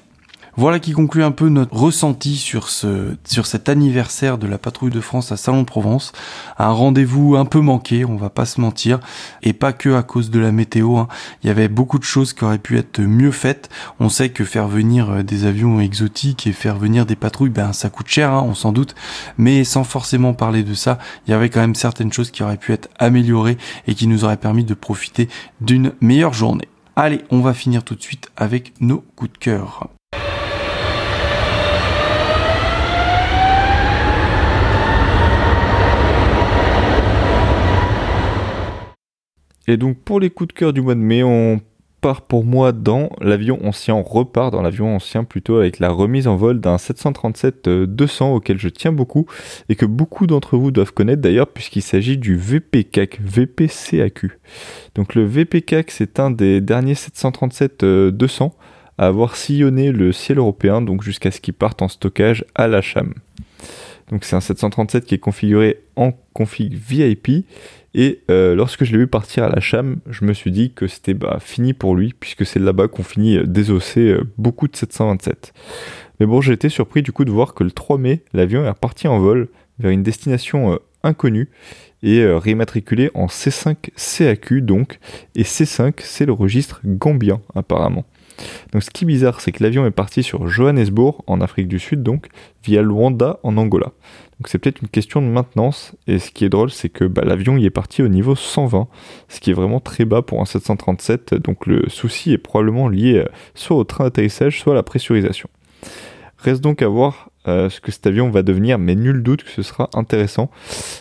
Voilà qui conclut un peu notre ressenti sur ce, sur cet anniversaire de la patrouille de France à Salon de Provence. Un rendez-vous un peu manqué, on va pas se mentir, et pas que à cause de la météo. Hein. Il y avait beaucoup de choses qui auraient pu être mieux faites. On sait que faire venir euh, des avions exotiques et faire venir des patrouilles, ben ça coûte cher, hein, on s'en doute. Mais sans forcément parler de ça, il y avait quand même certaines choses qui auraient pu être améliorées et qui nous auraient permis de profiter d'une meilleure journée. Allez, on va finir tout de suite avec nos coups de cœur. Et donc pour les coups de cœur du mois de mai, on part pour moi dans l'avion ancien, on repart dans l'avion ancien plutôt avec la remise en vol d'un 737-200 auquel je tiens beaucoup et que beaucoup d'entre vous doivent connaître d'ailleurs puisqu'il s'agit du VPCAC, VPCAQ. Donc le VPCAC c'est un des derniers 737-200 à avoir sillonné le ciel européen donc jusqu'à ce qu'il parte en stockage à la Cham. Donc c'est un 737 qui est configuré en config VIP et euh, lorsque je l'ai vu partir à la Cham, je me suis dit que c'était bah, fini pour lui, puisque c'est là-bas qu'on finit euh, désosser euh, beaucoup de 727. Mais bon, j'ai été surpris du coup de voir que le 3 mai, l'avion est reparti en vol vers une destination inconnue et rématriculé en C5 CAQ donc, et C5 c'est le registre gambien apparemment. Donc ce qui est bizarre, c'est que l'avion est parti sur Johannesburg, en Afrique du Sud donc, via Luanda en Angola. Donc c'est peut-être une question de maintenance. Et ce qui est drôle, c'est que bah, l'avion y est parti au niveau 120, ce qui est vraiment très bas pour un 737. Donc le souci est probablement lié euh, soit au train d'atterrissage, soit à la pressurisation. Reste donc à voir euh, ce que cet avion va devenir, mais nul doute que ce sera intéressant.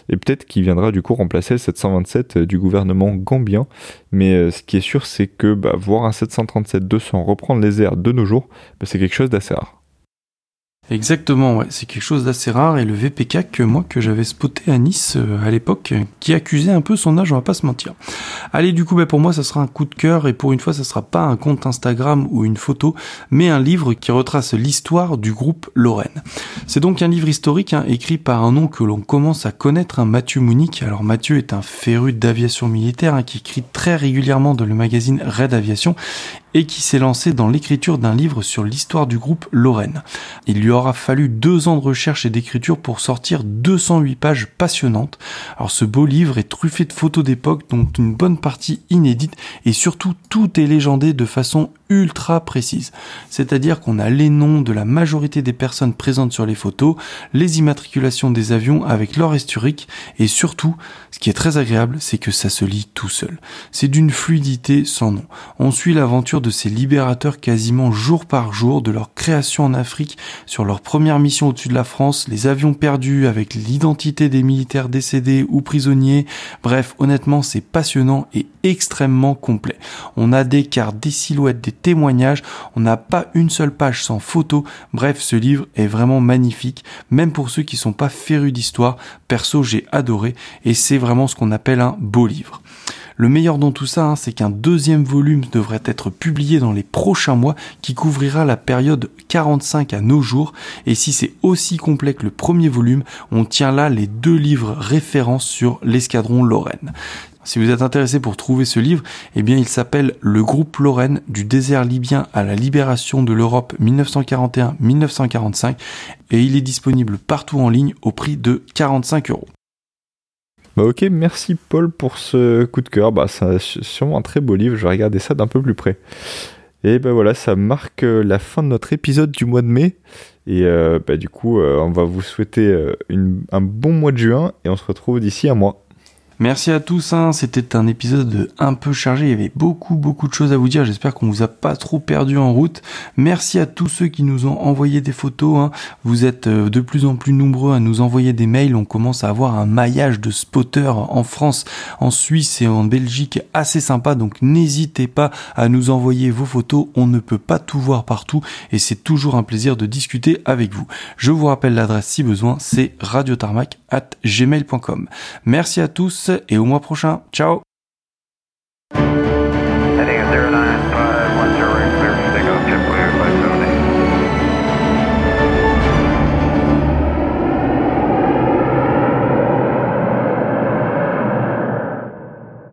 Et peut-être qu'il viendra du coup remplacer le 727 euh, du gouvernement gambien. Mais ce qui est sûr, c'est que bah, voir un 737-200 reprendre les airs de nos jours, bah, c'est quelque chose d'assez rare. Exactement, ouais, c'est quelque chose d'assez rare et le VPK que moi que j'avais spoté à Nice euh, à l'époque, euh, qui accusait un peu son âge, on va pas se mentir. Allez, du coup, bah, pour moi, ça sera un coup de cœur et pour une fois, ça sera pas un compte Instagram ou une photo, mais un livre qui retrace l'histoire du groupe Lorraine. C'est donc un livre historique hein, écrit par un nom que l'on commence à connaître, hein, Mathieu Mounique. Alors Mathieu est un féru d'aviation militaire hein, qui écrit très régulièrement dans le magazine Red Aviation et qui s'est lancé dans l'écriture d'un livre sur l'histoire du groupe Lorraine. Il lui aura fallu deux ans de recherche et d'écriture pour sortir 208 pages passionnantes. Alors ce beau livre est truffé de photos d'époque, dont une bonne partie inédite, et surtout tout est légendé de façon ultra précise. C'est-à-dire qu'on a les noms de la majorité des personnes présentes sur les photos, les immatriculations des avions avec leur historique, et surtout, ce qui est très agréable, c'est que ça se lit tout seul. C'est d'une fluidité sans nom. On suit l'aventure de ces libérateurs quasiment jour par jour, de leur création en Afrique, sur leur première mission au-dessus de la France, les avions perdus avec l'identité des militaires décédés ou prisonniers. Bref, honnêtement, c'est passionnant et extrêmement complet. On a des cartes, des silhouettes, des témoignages, on n'a pas une seule page sans photo. Bref, ce livre est vraiment magnifique, même pour ceux qui sont pas férus d'histoire. Perso, j'ai adoré et c'est vraiment ce qu'on appelle un beau livre. Le meilleur dans tout ça, hein, c'est qu'un deuxième volume devrait être publié dans les prochains mois qui couvrira la période 45 à nos jours. Et si c'est aussi complet que le premier volume, on tient là les deux livres références sur l'escadron Lorraine. Si vous êtes intéressé pour trouver ce livre, eh bien il s'appelle Le groupe Lorraine du désert libyen à la libération de l'Europe 1941-1945 et il est disponible partout en ligne au prix de 45 euros. Bah ok, merci Paul pour ce coup de cœur. Bah c'est sûrement un très beau livre, je vais regarder ça d'un peu plus près. Et ben voilà, ça marque euh, la fin de notre épisode du mois de mai. Et euh, bah, du coup, euh, on va vous souhaiter un bon mois de juin et on se retrouve d'ici un mois. Merci à tous, hein. c'était un épisode un peu chargé, il y avait beaucoup beaucoup de choses à vous dire, j'espère qu'on vous a pas trop perdu en route. Merci à tous ceux qui nous ont envoyé des photos, hein. vous êtes euh, de plus en plus nombreux à nous envoyer des mails, on commence à avoir un maillage de spotters en France, en Suisse et en Belgique assez sympa, donc n'hésitez pas à nous envoyer vos photos, on ne peut pas tout voir partout et c'est toujours un plaisir de discuter avec vous. Je vous rappelle l'adresse si besoin, c'est radiotarmac at gmail.com. Merci à et au mois prochain. Ciao